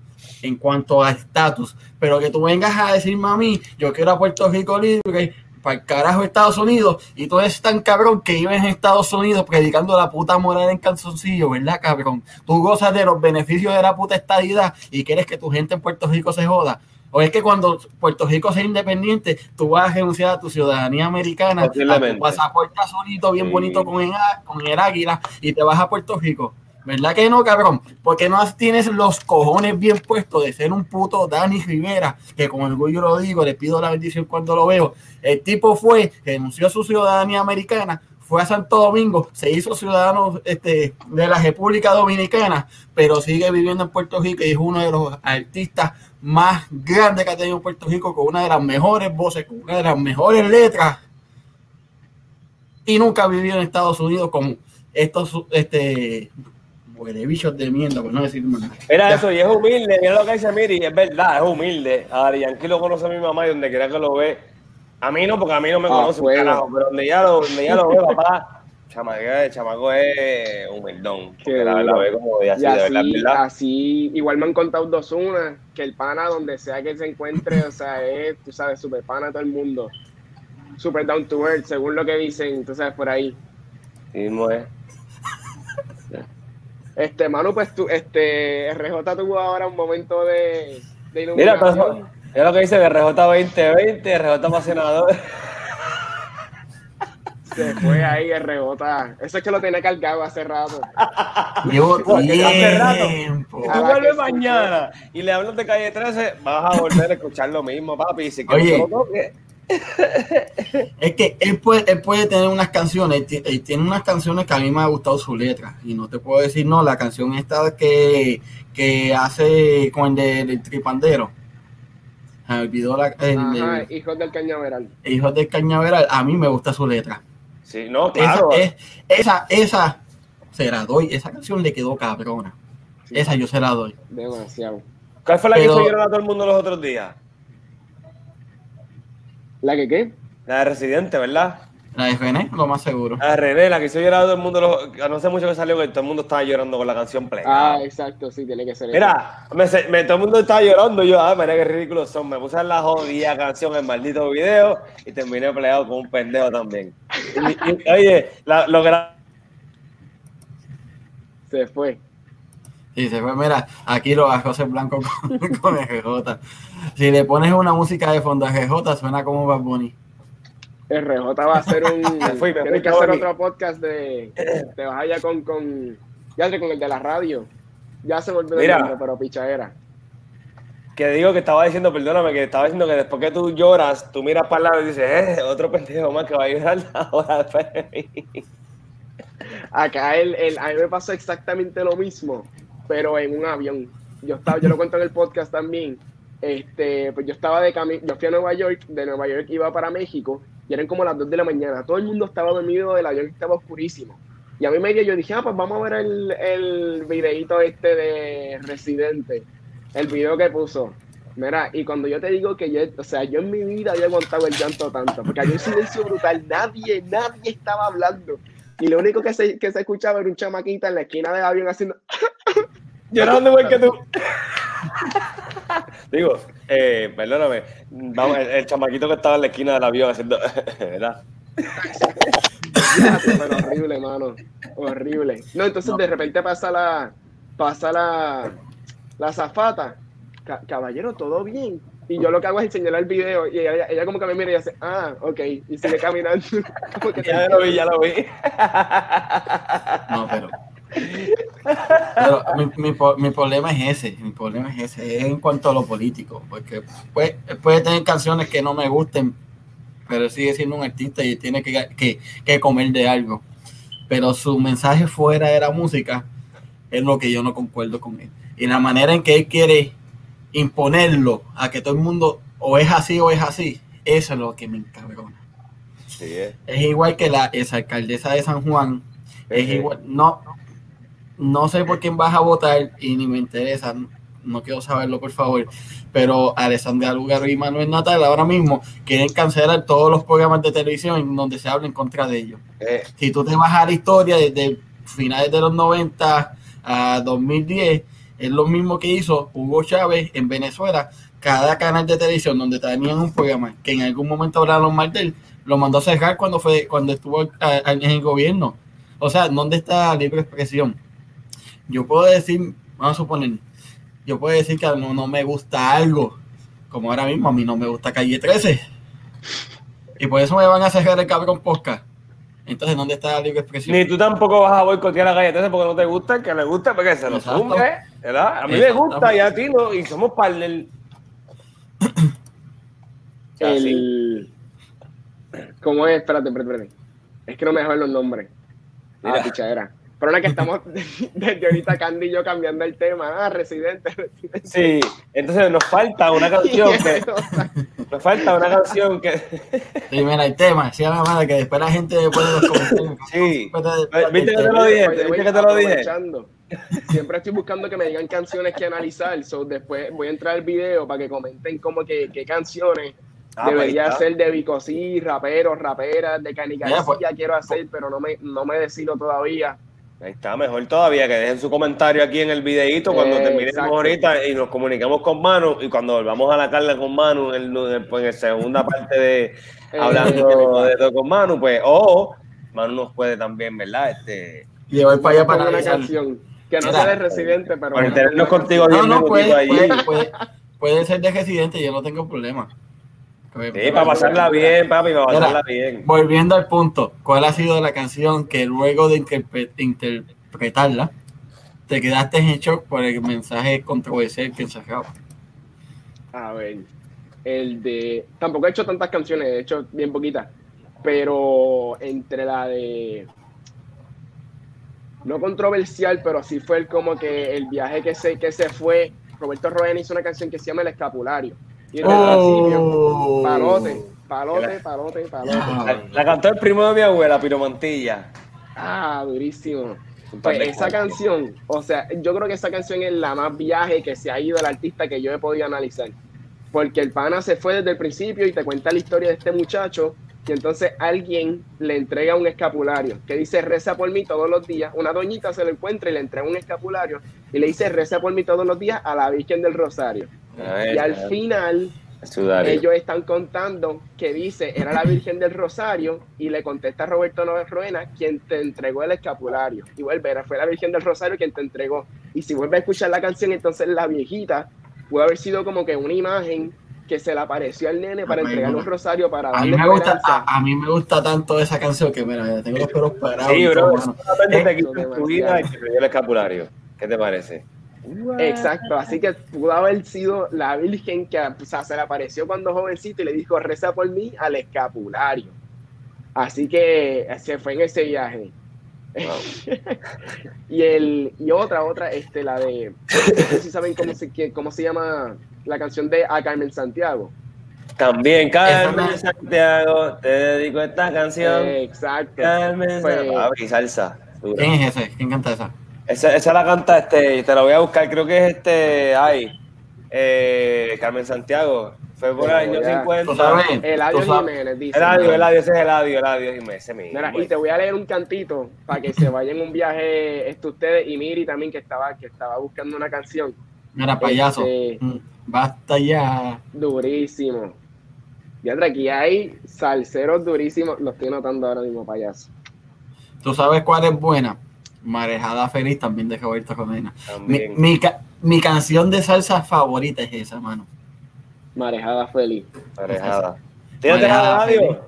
en cuanto a estatus, pero que tú vengas a decirme a mí, yo quiero a Puerto Rico libre, para el carajo Estados Unidos, y tú eres tan cabrón que vives en Estados Unidos predicando la puta moral en calzoncillo, ¿verdad, cabrón? Tú gozas de los beneficios de la puta estadidad y quieres que tu gente en Puerto Rico se joda. O es que cuando Puerto Rico sea independiente, tú vas a renunciar a tu ciudadanía americana, a tu pasaporte azulito bien bonito con el, con el águila y te vas a Puerto Rico. ¿Verdad que no, cabrón? Porque no tienes los cojones bien puestos de ser un puto Dani Rivera, que con orgullo lo digo, le pido la bendición cuando lo veo. El tipo fue, renunció a su ciudadanía americana, fue a Santo Domingo, se hizo ciudadano este, de la República Dominicana, pero sigue viviendo en Puerto Rico y es uno de los artistas más grandes que ha tenido Puerto Rico, con una de las mejores voces, con una de las mejores letras. Y nunca ha vivido en Estados Unidos con estos este, bichos de mierda, por no decir nada. Mira eso, y es humilde, mira lo que dice Miri, es verdad, es humilde. A Yankee lo conoce a mi mamá y donde quiera que lo ve, a mí no, porque a mí no me ah, conoce un carajo, pero donde ya lo, donde ya lo ve, papá, chamaco, chamaco es humildón. La, la ve como de así, de verdad, Así, igual me han contado dos unas, que el pana donde sea que se encuentre, o sea, es, tú sabes, super pana todo el mundo. Super down to earth, según lo que dicen, tú sabes, por ahí. Sí, mismo es. Este, Manu, pues tú, este, RJ tuvo ahora un momento de, de iluminación. Mira, es lo que dice que RJ 2020, RJ apasionador. Se fue ahí RJ. Eso es que lo tenía cargado hace rato. Llevo hace rato. Si tú vuelves mañana y le hablas de calle 13, vas a volver a escuchar lo mismo, papi. Si Oye, es que él puede, él puede tener unas canciones, él tiene unas canciones que a mí me ha gustado su letra. Y no te puedo decir, no, la canción esta que, que hace con el del tripandero me olvidó la. Hijos del Cañaveral. Hijos del Cañaveral, a mí me gusta su letra. Sí, no, claro. Esa, esa, esa se la doy, esa canción le quedó cabrona. Esa yo se la doy. Demasiado. ¿Cuál fue la que hizo llorar a todo el mundo los otros días? ¿La que qué? La de Residente, ¿verdad? La de René, lo más seguro. La de René, la que hizo llorar a todo el mundo. no sé mucho que salió, que todo el mundo estaba llorando con la canción Play. Ah, exacto, sí, tiene que ser. Mira, me, todo el mundo estaba llorando. Yo, ah, mira qué ridículos son. Me puse en la jodida canción, el maldito video, y terminé peleado con un pendejo también. Oye, lo que Se fue. Sí, se fue. Mira, aquí lo a José Blanco con, con GJ. Si le pones una música de fondo a GJ, suena como Bad Bunny. RJ va a hacer un. tienes que hacer otro podcast de. Te vas allá con. con ya con el de la radio. Ya se volvió Mira, nombre, pero pichadera. Que digo que estaba diciendo, perdóname, que estaba diciendo que después que tú lloras, tú miras para el lado y dices, eh, otro pendejo más que va a llorar ahora después de mí. Acá el, el, a mí me pasó exactamente lo mismo, pero en un avión. Yo estaba, yo lo cuento en el podcast también. Este, pues yo estaba de camino, yo fui a Nueva York, de Nueva York iba para México y eran como las 2 de la mañana. Todo el mundo estaba dormido, el avión estaba oscurísimo. Y a mí me dio, yo dije, ah, pues vamos a ver el, el videito este de Residente, el video que puso. Mira, y cuando yo te digo que yo, o sea, yo en mi vida había aguantado el llanto tanto, porque había un silencio brutal, nadie, nadie estaba hablando. Y lo único que se, que se escuchaba era un chamaquita en la esquina del avión haciendo... Llorando igual que tú. Digo, eh, perdóname, vamos, el, chamaquito que estaba en la esquina del avión haciendo, ¿verdad? pero horrible, mano. Horrible. No, entonces de repente pasa la pasa la la zafata. caballero, todo bien. Y yo lo que hago es enseñarle el video y ella, como que me mira y hace, ah, ok, y sigue caminando. ya lo vi, ya lo vi. No, pero Pero mi, mi, problema es ese, mi problema es ese, es en cuanto a lo político, porque puede, puede tener canciones que no me gusten, pero sigue siendo un artista y tiene que, que, que comer de algo. Pero su mensaje fuera de la música es lo que yo no concuerdo con él. Y la manera en que él quiere imponerlo a que todo el mundo o es así o es así, eso es lo que me encabrona. es. igual que la esa alcaldesa de San Juan. Es igual, no, no sé por quién vas a votar y ni me interesa, no quiero saberlo por favor, pero Alessandra Lugaro y Manuel Natal ahora mismo quieren cancelar todos los programas de televisión en donde se habla en contra de ellos. Eh. Si tú te vas a la historia desde finales de los 90 a 2010, es lo mismo que hizo Hugo Chávez en Venezuela. Cada canal de televisión donde tenían un programa que en algún momento hablaron mal de él, lo mandó a cerrar cuando, fue, cuando estuvo en el gobierno. O sea, ¿dónde está la libre expresión? Yo puedo decir, vamos a suponer, yo puedo decir que no, no me gusta algo, como ahora mismo a mí no me gusta Calle 13. Y por eso me van a cerrar el cabrón podcast. Entonces, ¿dónde está la libre expresión? Ni tú tampoco vas a boicotear la calle 13 porque no te gusta, que le gusta porque se lo sume, ¿verdad? A mí me gusta y a ti no, y somos partner. El... ¿Cómo es? Espérate, espérate, espérate. Es que no me dejan los nombres. Ah, la pichadera. Pero ahora que estamos desde ahorita Candy y yo cambiando el tema, ah, residente, residente. Sí, entonces nos falta una canción que. nos falta una canción que. sí, mira, el tema, sí, la madre, que después la gente pone los comentarios. Sí, viste que te lo dije, viste que te lo dije. Siempre estoy buscando que me digan canciones que analizar, so después voy a entrar al video para que comenten como que qué canciones ah, pues debería ser de Bicosí, raperos, raperas, de Canica pues. ya quiero hacer, pero no me, no me decido todavía. Ahí está, mejor todavía que dejen su comentario aquí en el videito cuando terminemos ahorita y nos comunicamos con Manu y cuando volvamos a la carga con Manu en, pues, la segunda parte de eh, hablando de todo con Manu, pues, o Manu nos puede también, ¿verdad? Este, Llevar para allá para una canción que no sea de residente, pero... Por tenernos contigo no, no, puede, puede, puede, ser de residente, yo no tengo problema. Sí, para pasarla bien, papi, para pasarla bien. Volviendo al punto, ¿cuál ha sido la canción que luego de interpretarla te quedaste en shock por el mensaje controversial que sacaba? A ver, el de. Tampoco he hecho tantas canciones, he hecho bien poquitas, pero entre la de. No controversial, pero sí fue el, como que el viaje que se, que se fue. Roberto Roen hizo una canción que se llama El Escapulario oh. palote, palote, palote, palote. La, cantó el primo de mi abuela, Piromantilla. Ah, durísimo. Pues esa canción, o sea, yo creo que esa canción es la más viaje que se ha ido el artista que yo he podido analizar. Porque el pana se fue desde el principio y te cuenta la historia de este muchacho y entonces alguien le entrega un escapulario que dice reza por mí todos los días. Una doñita se lo encuentra y le entrega un escapulario y le dice reza por mí todos los días a la Virgen del Rosario y al final ellos están contando que dice, era la Virgen del Rosario, y le contesta Roberto Noves Ruena, quien te entregó el escapulario. Y vuelve, fue la Virgen del Rosario quien te entregó. Y si vuelve a escuchar la canción, entonces la viejita puede haber sido como que una imagen que se le apareció al nene para entregar un rosario para darle a mí me gusta a, mí me gusta tanto esa canción que mira tengo los pelos parados sí bro tu vida y te el escapulario ¿qué te parece? Exacto, así que pudo haber sido la Virgen que se le apareció cuando jovencito y le dijo, reza por mí al escapulario. Así que se fue en ese viaje. y el y otra, otra, este, la de, no sé si saben cómo se, cómo se llama la canción de A Carmen Santiago. También Carmen Santiago, te dedico esta canción. exacto. Carmen Santiago. salsa. ¿Quién es ese? ¿Quién canta esa? Esa, esa la canta, este, te la voy a buscar, creo que es este, ay, eh, Carmen Santiago. Fue por el año 50. Eladio Jiménez, dice. Eladio, Eladio, ese es Eladio, Eladio Jiménez, ese mismo. Mira, y te voy a leer un cantito para que se vayan un viaje esto ustedes y Miri también que estaba, que estaba buscando una canción. Mira, payaso. Este, mm, basta ya. Durísimo. Ya aquí hay salseros durísimos. Lo estoy notando ahora mismo, payaso. ¿Tú sabes cuál es buena? Marejada Feliz también de Roberto Romena. Mi, mi, mi, canción de salsa favorita es esa, mano. Marejada Feliz. Marejada. Tírate la de radio.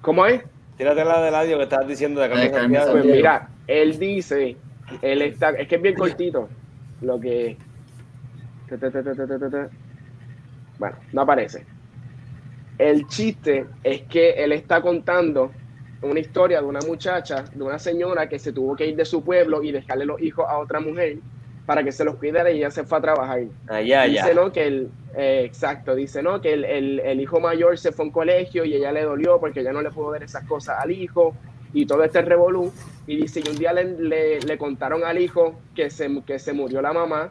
¿Cómo es? Tírate la de radio que estabas diciendo de Carmen Pues mira, él dice él está, es que es bien cortito. Lo que. Bueno, no aparece. El chiste es que él está contando una historia de una muchacha, de una señora que se tuvo que ir de su pueblo y dejarle los hijos a otra mujer para que se los cuidara y ella se fue a trabajar. Allá, ah, dice, ¿no? Que el, eh, exacto, dice, ¿no? Que el, el, el, hijo mayor se fue a un colegio y ella le dolió porque ya no le pudo dar esas cosas al hijo y todo este revolú. Y dice, y un día le, le, le, contaron al hijo que se, que se murió la mamá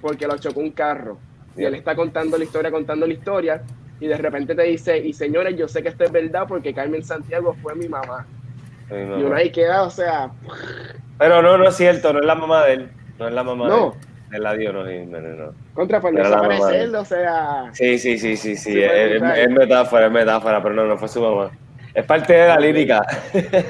porque lo chocó un carro. Y él está contando la historia, contando la historia, y de repente te dice, y señores, yo sé que esto es verdad porque Carmen Santiago fue mi mamá. Y uno ahí queda, o sea... Pero no, no es cierto, no es la mamá de él. No es la mamá no. de él. la dio, no. Contra, pues no o sea... Sí, sí, sí, sí, sí, es, es, metáfora, es metáfora, pero no, no fue su mamá. Es parte de la lírica.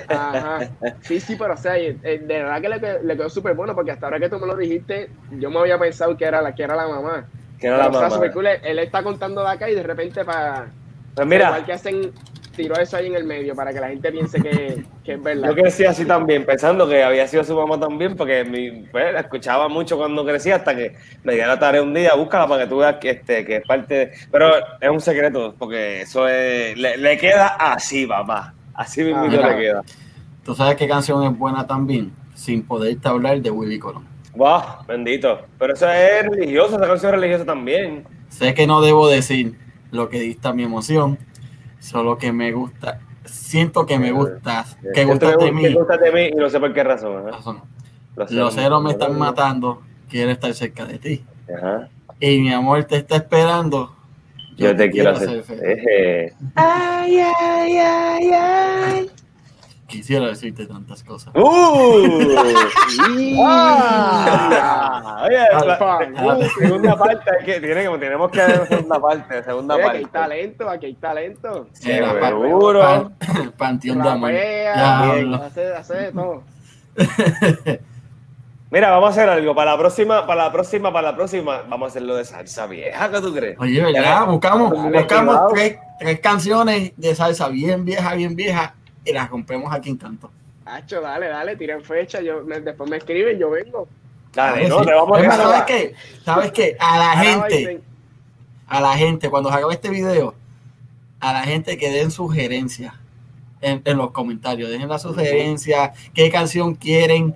Ajá. Sí, sí, pero o sea, de verdad que le, le quedó súper bueno porque hasta ahora que tú me lo dijiste, yo me había pensado que era la, que era la mamá. Que era la mamá. Cool. Él está contando de acá y de repente para... Pues mira. Igual que hacen tiró eso ahí en el medio para que la gente piense que, que es verdad. Yo crecí así también, pensando que había sido su mamá también, porque mi, pues, la escuchaba mucho cuando crecía hasta que me dio la tarea un día, búscala para que tú veas que, este, que es parte de... Pero es un secreto, porque eso es, le, queda así, papá. Así mismo ah, le queda. ¿Tú sabes qué canción es buena también? Sin poderte hablar de Willy Colón. Wow, bendito. Pero eso es religioso, esa canción es religiosa también. Sé que no debo decir lo que dista mi emoción, Solo que me gusta, siento que me gusta, que gusta de mí. de mí y no sé por qué razón. Los, ceros me están matando, quiero estar cerca de ti. Y mi amor te está esperando. Yo, te quiero, hacer. Ay, ay, ay, ay. Quisiera decirte tantas cosas. ¡Uh! ¡Ah! Oye, segunda parte, que, tiene, tenemos que ver segunda parte, segunda parte. Aquí hay talento, aquí hay talento. Sí, seguro. Panteón de amor. Hace, hace de todo. Mira, vamos a hacer algo. Para la próxima, para la próxima, para la próxima, vamos a hacerlo de salsa vieja, ¿qué tú crees? Oye, ¿verdad? Buscamos, buscamos tres, tres canciones de salsa bien vieja, bien vieja y las rompemos aquí en Canto. Hacho, dale, dale, tiren fecha, yo, después me escriben, yo vengo. Dale, no, te vamos a ¿Sabes qué? ¿Sabes qué? A la gente, a la gente, cuando haga este video, a la gente que den sugerencias en, los comentarios, dejen la sugerencia, qué canción quieren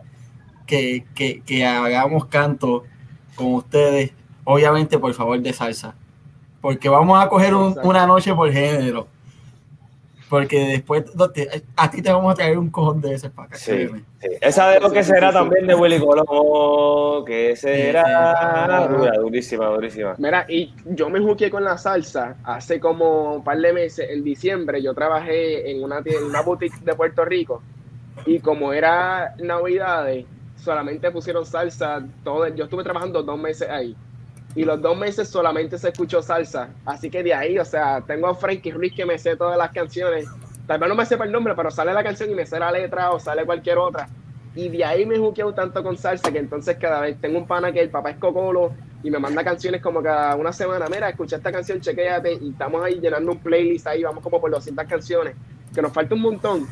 que, que, hagamos canto con ustedes, obviamente por favor de salsa, porque vamos a coger una noche por género porque después a ti te vamos a traer un cojón de ese para acá. Sí, Esa de lo que será también de Willy Colón, que será durísima, durísima. Mira, y yo me juqué con la salsa hace como un par de meses, en diciembre, yo trabajé en una, en una boutique de Puerto Rico y como era Navidades, solamente pusieron salsa, todo, yo estuve trabajando dos meses ahí y los dos meses solamente se escuchó salsa. Así que de ahí, o sea, tengo a Frankie Ruiz que me sé todas las canciones. Tal vez no me sepa el nombre, pero sale la canción y me sé la letra o sale cualquier otra. Y de ahí me juqueo tanto con salsa que entonces cada vez tengo un pana que el papá es Cocolo y me manda canciones como cada una semana. Mira, escucha esta canción, chequéate. Y estamos ahí llenando un playlist ahí, vamos como por 200 canciones, que nos falta un montón.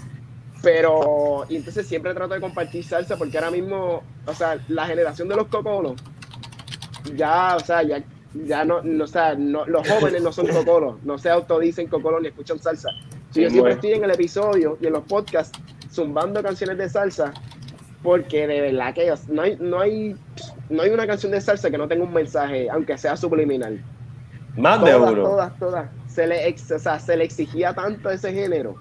Pero, y entonces siempre trato de compartir salsa porque ahora mismo, o sea, la generación de los Cocolos ya, o sea, ya, ya no, no, o sea, no, los jóvenes no son cocolos, no se autodicen cocolos ni escuchan salsa. Si yo siempre estoy en el episodio y en los podcasts zumbando canciones de salsa, porque de verdad que no hay, no hay, no hay una canción de salsa que no tenga un mensaje, aunque sea subliminal. Más de uno. Todas, todas. Se le, o sea, se le exigía tanto ese género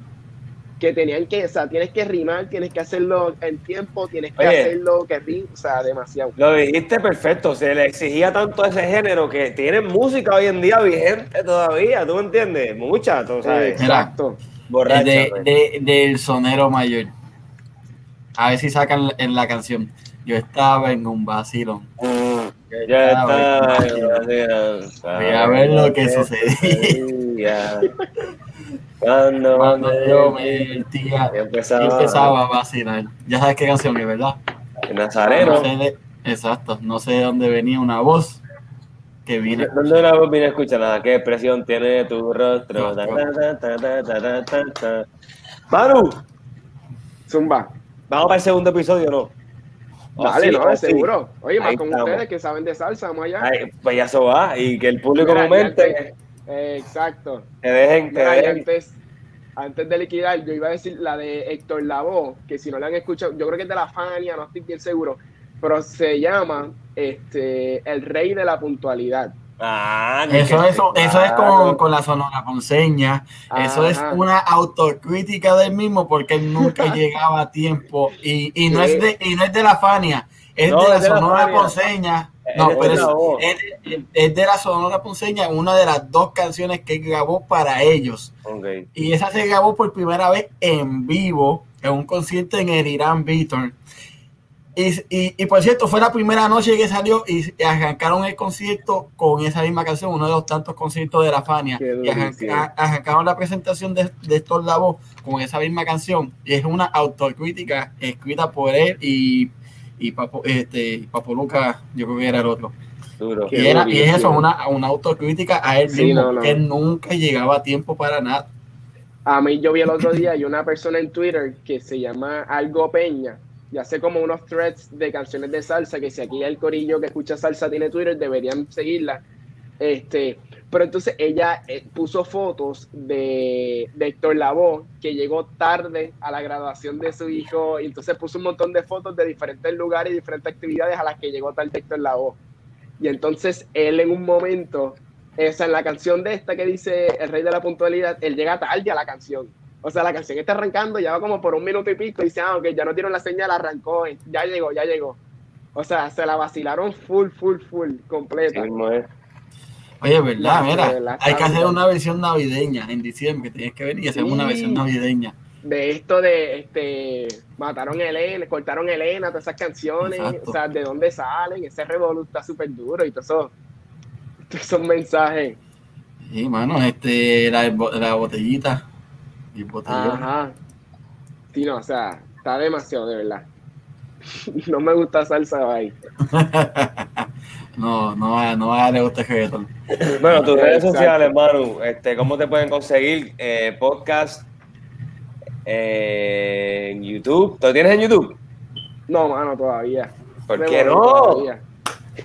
que tenían que, o sea, tienes que rimar, tienes que hacerlo en tiempo, tienes que hacerlo que rim, o sea, demasiado. Lo dijiste perfecto, se le exigía tanto ese género que tiene música hoy en día vigente todavía, ¿tú me entiendes? Mucha, tú sabes. Exacto. Borracha, de, pues. de, del sonero mayor. A ver si sacan en la canción. Yo estaba en un vacilón. ya estaba Voy a ver lo que sucedía. Cuando, Cuando yo me divertía, empezaba, empezaba, a vacilar. Ya sabes qué canción es, ¿verdad? Nazareno. exacto, no sé de dónde venía una voz que vine. ¿Dónde una voz vine a escuchar nada? ¿Qué expresión tiene tu rostro? Manu. Zumba. Vamos para el segundo episodio, ¿no? Oh, Dale, no, seguro. Oye, más con ustedes que saben de salsa, vamos allá. pues ya eso va, y que el público comente. Exacto. Que dejen, que dejen. Antes, antes de liquidar, yo iba a decir la de Héctor Lavoe, que si no la han escuchado, yo creo que es de la Fania, no estoy bien seguro, pero se llama este, El Rey de la Puntualidad. Ah, eso, eso, eso es con, con la sonora ponceña. Eso es una autocrítica del mismo porque él nunca llegaba a tiempo. Y, y, no, es de, y no es de la Fania, es de la sonora ponceña. No, pero es, de la sonora ponceña, una de las dos canciones que grabó para ellos. Y esa se grabó por primera vez en vivo en un concierto en el Irán Víctor. Y, y, por cierto, fue la primera noche que salió y, arrancaron el concierto con esa misma canción, uno de los tantos conciertos de la Fania. Y arrancaron la presentación de, de estos labos con esa misma canción. Y es una autocrítica escrita por él y, y Papo, este, Papo Luca, yo creo que era el otro. Y, era, y, es eso, una, una autocrítica a él mismo, que nunca llegaba a tiempo para nada. A mí yo vi el otro día, hay una persona en Twitter que se llama Algo Peña, ya sé como unos threads de canciones de salsa, que si aquí el corillo que escucha salsa tiene Twitter, deberían seguirla. Este, pero entonces ella eh, puso fotos de, de Héctor Lavoe, que llegó tarde a la graduación de su hijo, y entonces puso un montón de fotos de diferentes lugares y diferentes actividades a las que llegó tarde Héctor Lavoe. Y entonces él en un momento, esa en la canción de esta que dice El Rey de la Puntualidad, él llega tarde a la canción. O sea, la canción está arrancando, ya va como por un minuto y pico, y dice, ah, ok, ya no dieron la señal, arrancó, ya llegó, ya llegó. O sea, se la vacilaron full, full, full, completa. Oye, verdad, mira, hay que hacer una versión navideña en diciembre, tienes que venir y hacer una versión navideña. De esto de, este, mataron a Elena, cortaron a Elena, todas esas canciones, o sea, de dónde salen, ese revolú está súper duro y todo eso, todos esos mensajes. Sí, mano, este, la, la botellita, Ajá. Sí, no, o sea, está demasiado, de verdad. no me gusta salsa ahí. no, no, no le gusta el Bueno, tus redes sociales, Manu, este, ¿cómo te pueden conseguir? Eh, podcast eh, en YouTube. ¿Lo tienes en YouTube? No, mano, todavía. ¿Por qué no?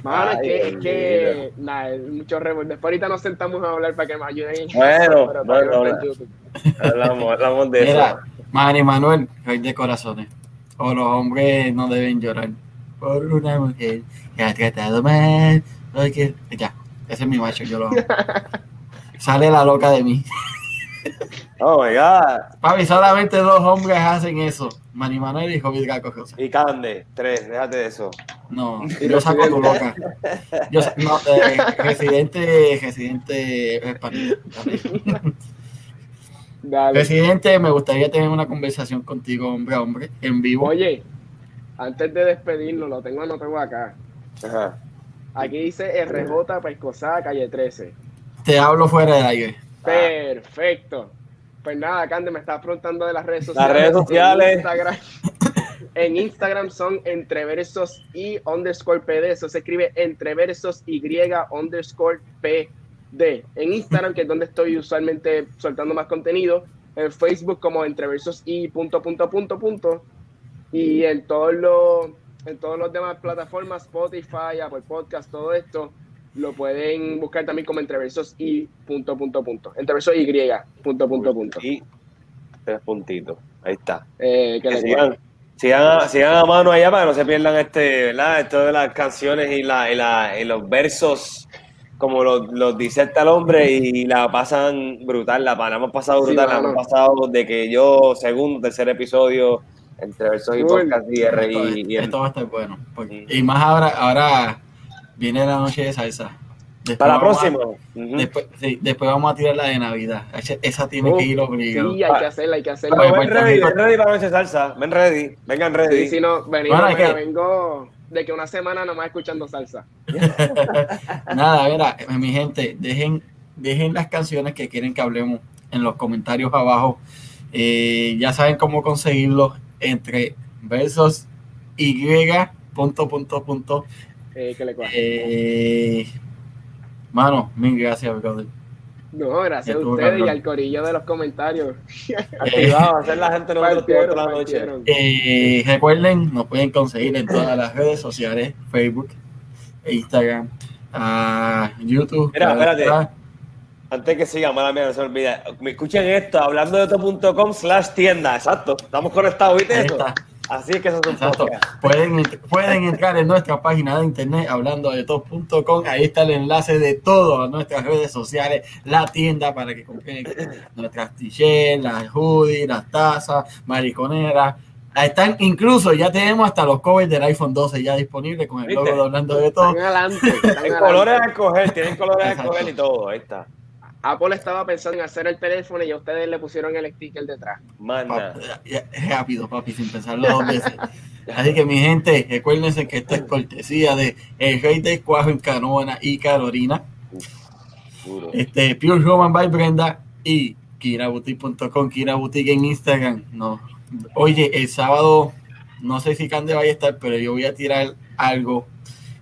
Mano, es que, es que nada, mucho revuelo. Después ahorita nos sentamos a hablar para que me ayuden. Bueno, bueno, hablamos, hablamos de Mira, eso. Manny Manuel, rey de corazones. O los hombres no deben llorar por una mujer que ha tratado mal. Porque... Ya, ese es mi macho, yo lo amo. Sale la loca de mí. Oh my God. Papi, solamente dos hombres hacen eso. Manny Manuel y Jovid Gaco Y Cande, tres, déjate de eso. No, yo saco tu loca. Yo, no, eh, residente, residente español. Residente, me gustaría tener una conversación contigo, hombre hombre, en vivo. Oye, antes de despedirnos, lo tengo anotado acá. Ajá. Aquí dice RJ Pescosada, calle 13. Te hablo fuera del aire. Perfecto. Pues nada, Cande me está preguntando de las redes sociales. Las redes sociales. En Instagram, en Instagram son entreversos y underscore PD. Eso se escribe entreversos y underscore PD. En Instagram, que es donde estoy usualmente soltando más contenido. En Facebook como entreversos y punto, punto, punto, punto. Y en todos los, en todos los demás plataformas, Spotify, Apple Podcast, todo esto lo pueden buscar también como entreversos y punto, punto, punto. Entreversos y, punto, punto, punto. Y tres puntitos. Ahí está. Eh, que sigan, sigan, a mano allá para que no se pierdan este, ¿verdad? Esto de las canciones y, la, y, la, y los versos como los, los dice el hombre y la pasan brutal, la, la hemos pasado brutal, la hemos pasado de que yo, segundo, tercer episodio, entre versos y podcast y, y, y, esto va a estar bueno. y más ahora, ahora Viene la noche de salsa. Para la próxima. después, sí, después vamos a tirar la de Navidad. Esa tiene que ir obligado. Sí, hay que hacerla, hay que hacerla. ven ready, ven ready para la noche de salsa. Ven ready, vengan ready. Sí, si no, venimos, vengo de que una semana nomás escuchando salsa. Nada, mira, mi gente, dejen, dejen las canciones que quieren que hablemos en los comentarios abajo. Eh, ya saben cómo conseguirlo entre versos y punto punto punto eh, que le eh, mano, mil gracias, brother. No, gracias a ustedes y al corillo de los comentarios. Activado, hacer la gente no la noche. Eh, recuerden, nos pueden conseguir en todas las redes sociales, Facebook, Instagram, uh, YouTube. Mira, espérate. Antes que siga, mala mía, no se olvide. Me escuchen esto, hablando de esto.com slash tienda, exacto. Estamos conectados, ¿viste eso? Así es que eso es un pueden, pueden entrar en nuestra página de internet hablando de top.com. Ahí está el enlace de todas nuestras redes sociales, la tienda para que compren nuestras t-shirts, las hoodies, las tazas, mariconeras. Ahí están, incluso ya tenemos hasta los covers del iPhone 12 ya disponibles con el logo de hablando de todo. Tienen colores a escoger, tienen colores a escoger y todo. Ahí está. Apple estaba pensando en hacer el teléfono y a ustedes le pusieron el sticker detrás. Manda. Rápido, papi, sin pensarlo dos veces. Así que mi gente, recuérdense que esta es cortesía de El Rey del Cuajo en Canona y Carolina. Este, Pure Roman by Brenda y kiraboutique.com, Kira Boutique en Instagram. No. Oye, el sábado, no sé si Cande vaya a estar, pero yo voy a tirar algo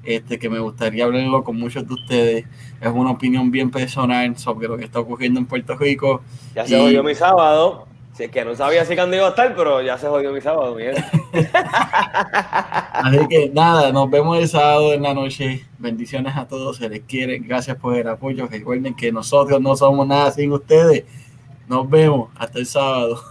este, que me gustaría hablarlo con muchos de ustedes. Es una opinión bien personal sobre lo que está ocurriendo en Puerto Rico. Ya se jodió mi sábado. Si es que no sabía si iba a estar, pero ya se jodió mi sábado. Así que nada, nos vemos el sábado en la noche. Bendiciones a todos, se les quiere. Gracias por el apoyo. Recuerden que nosotros no somos nada sin ustedes. Nos vemos hasta el sábado.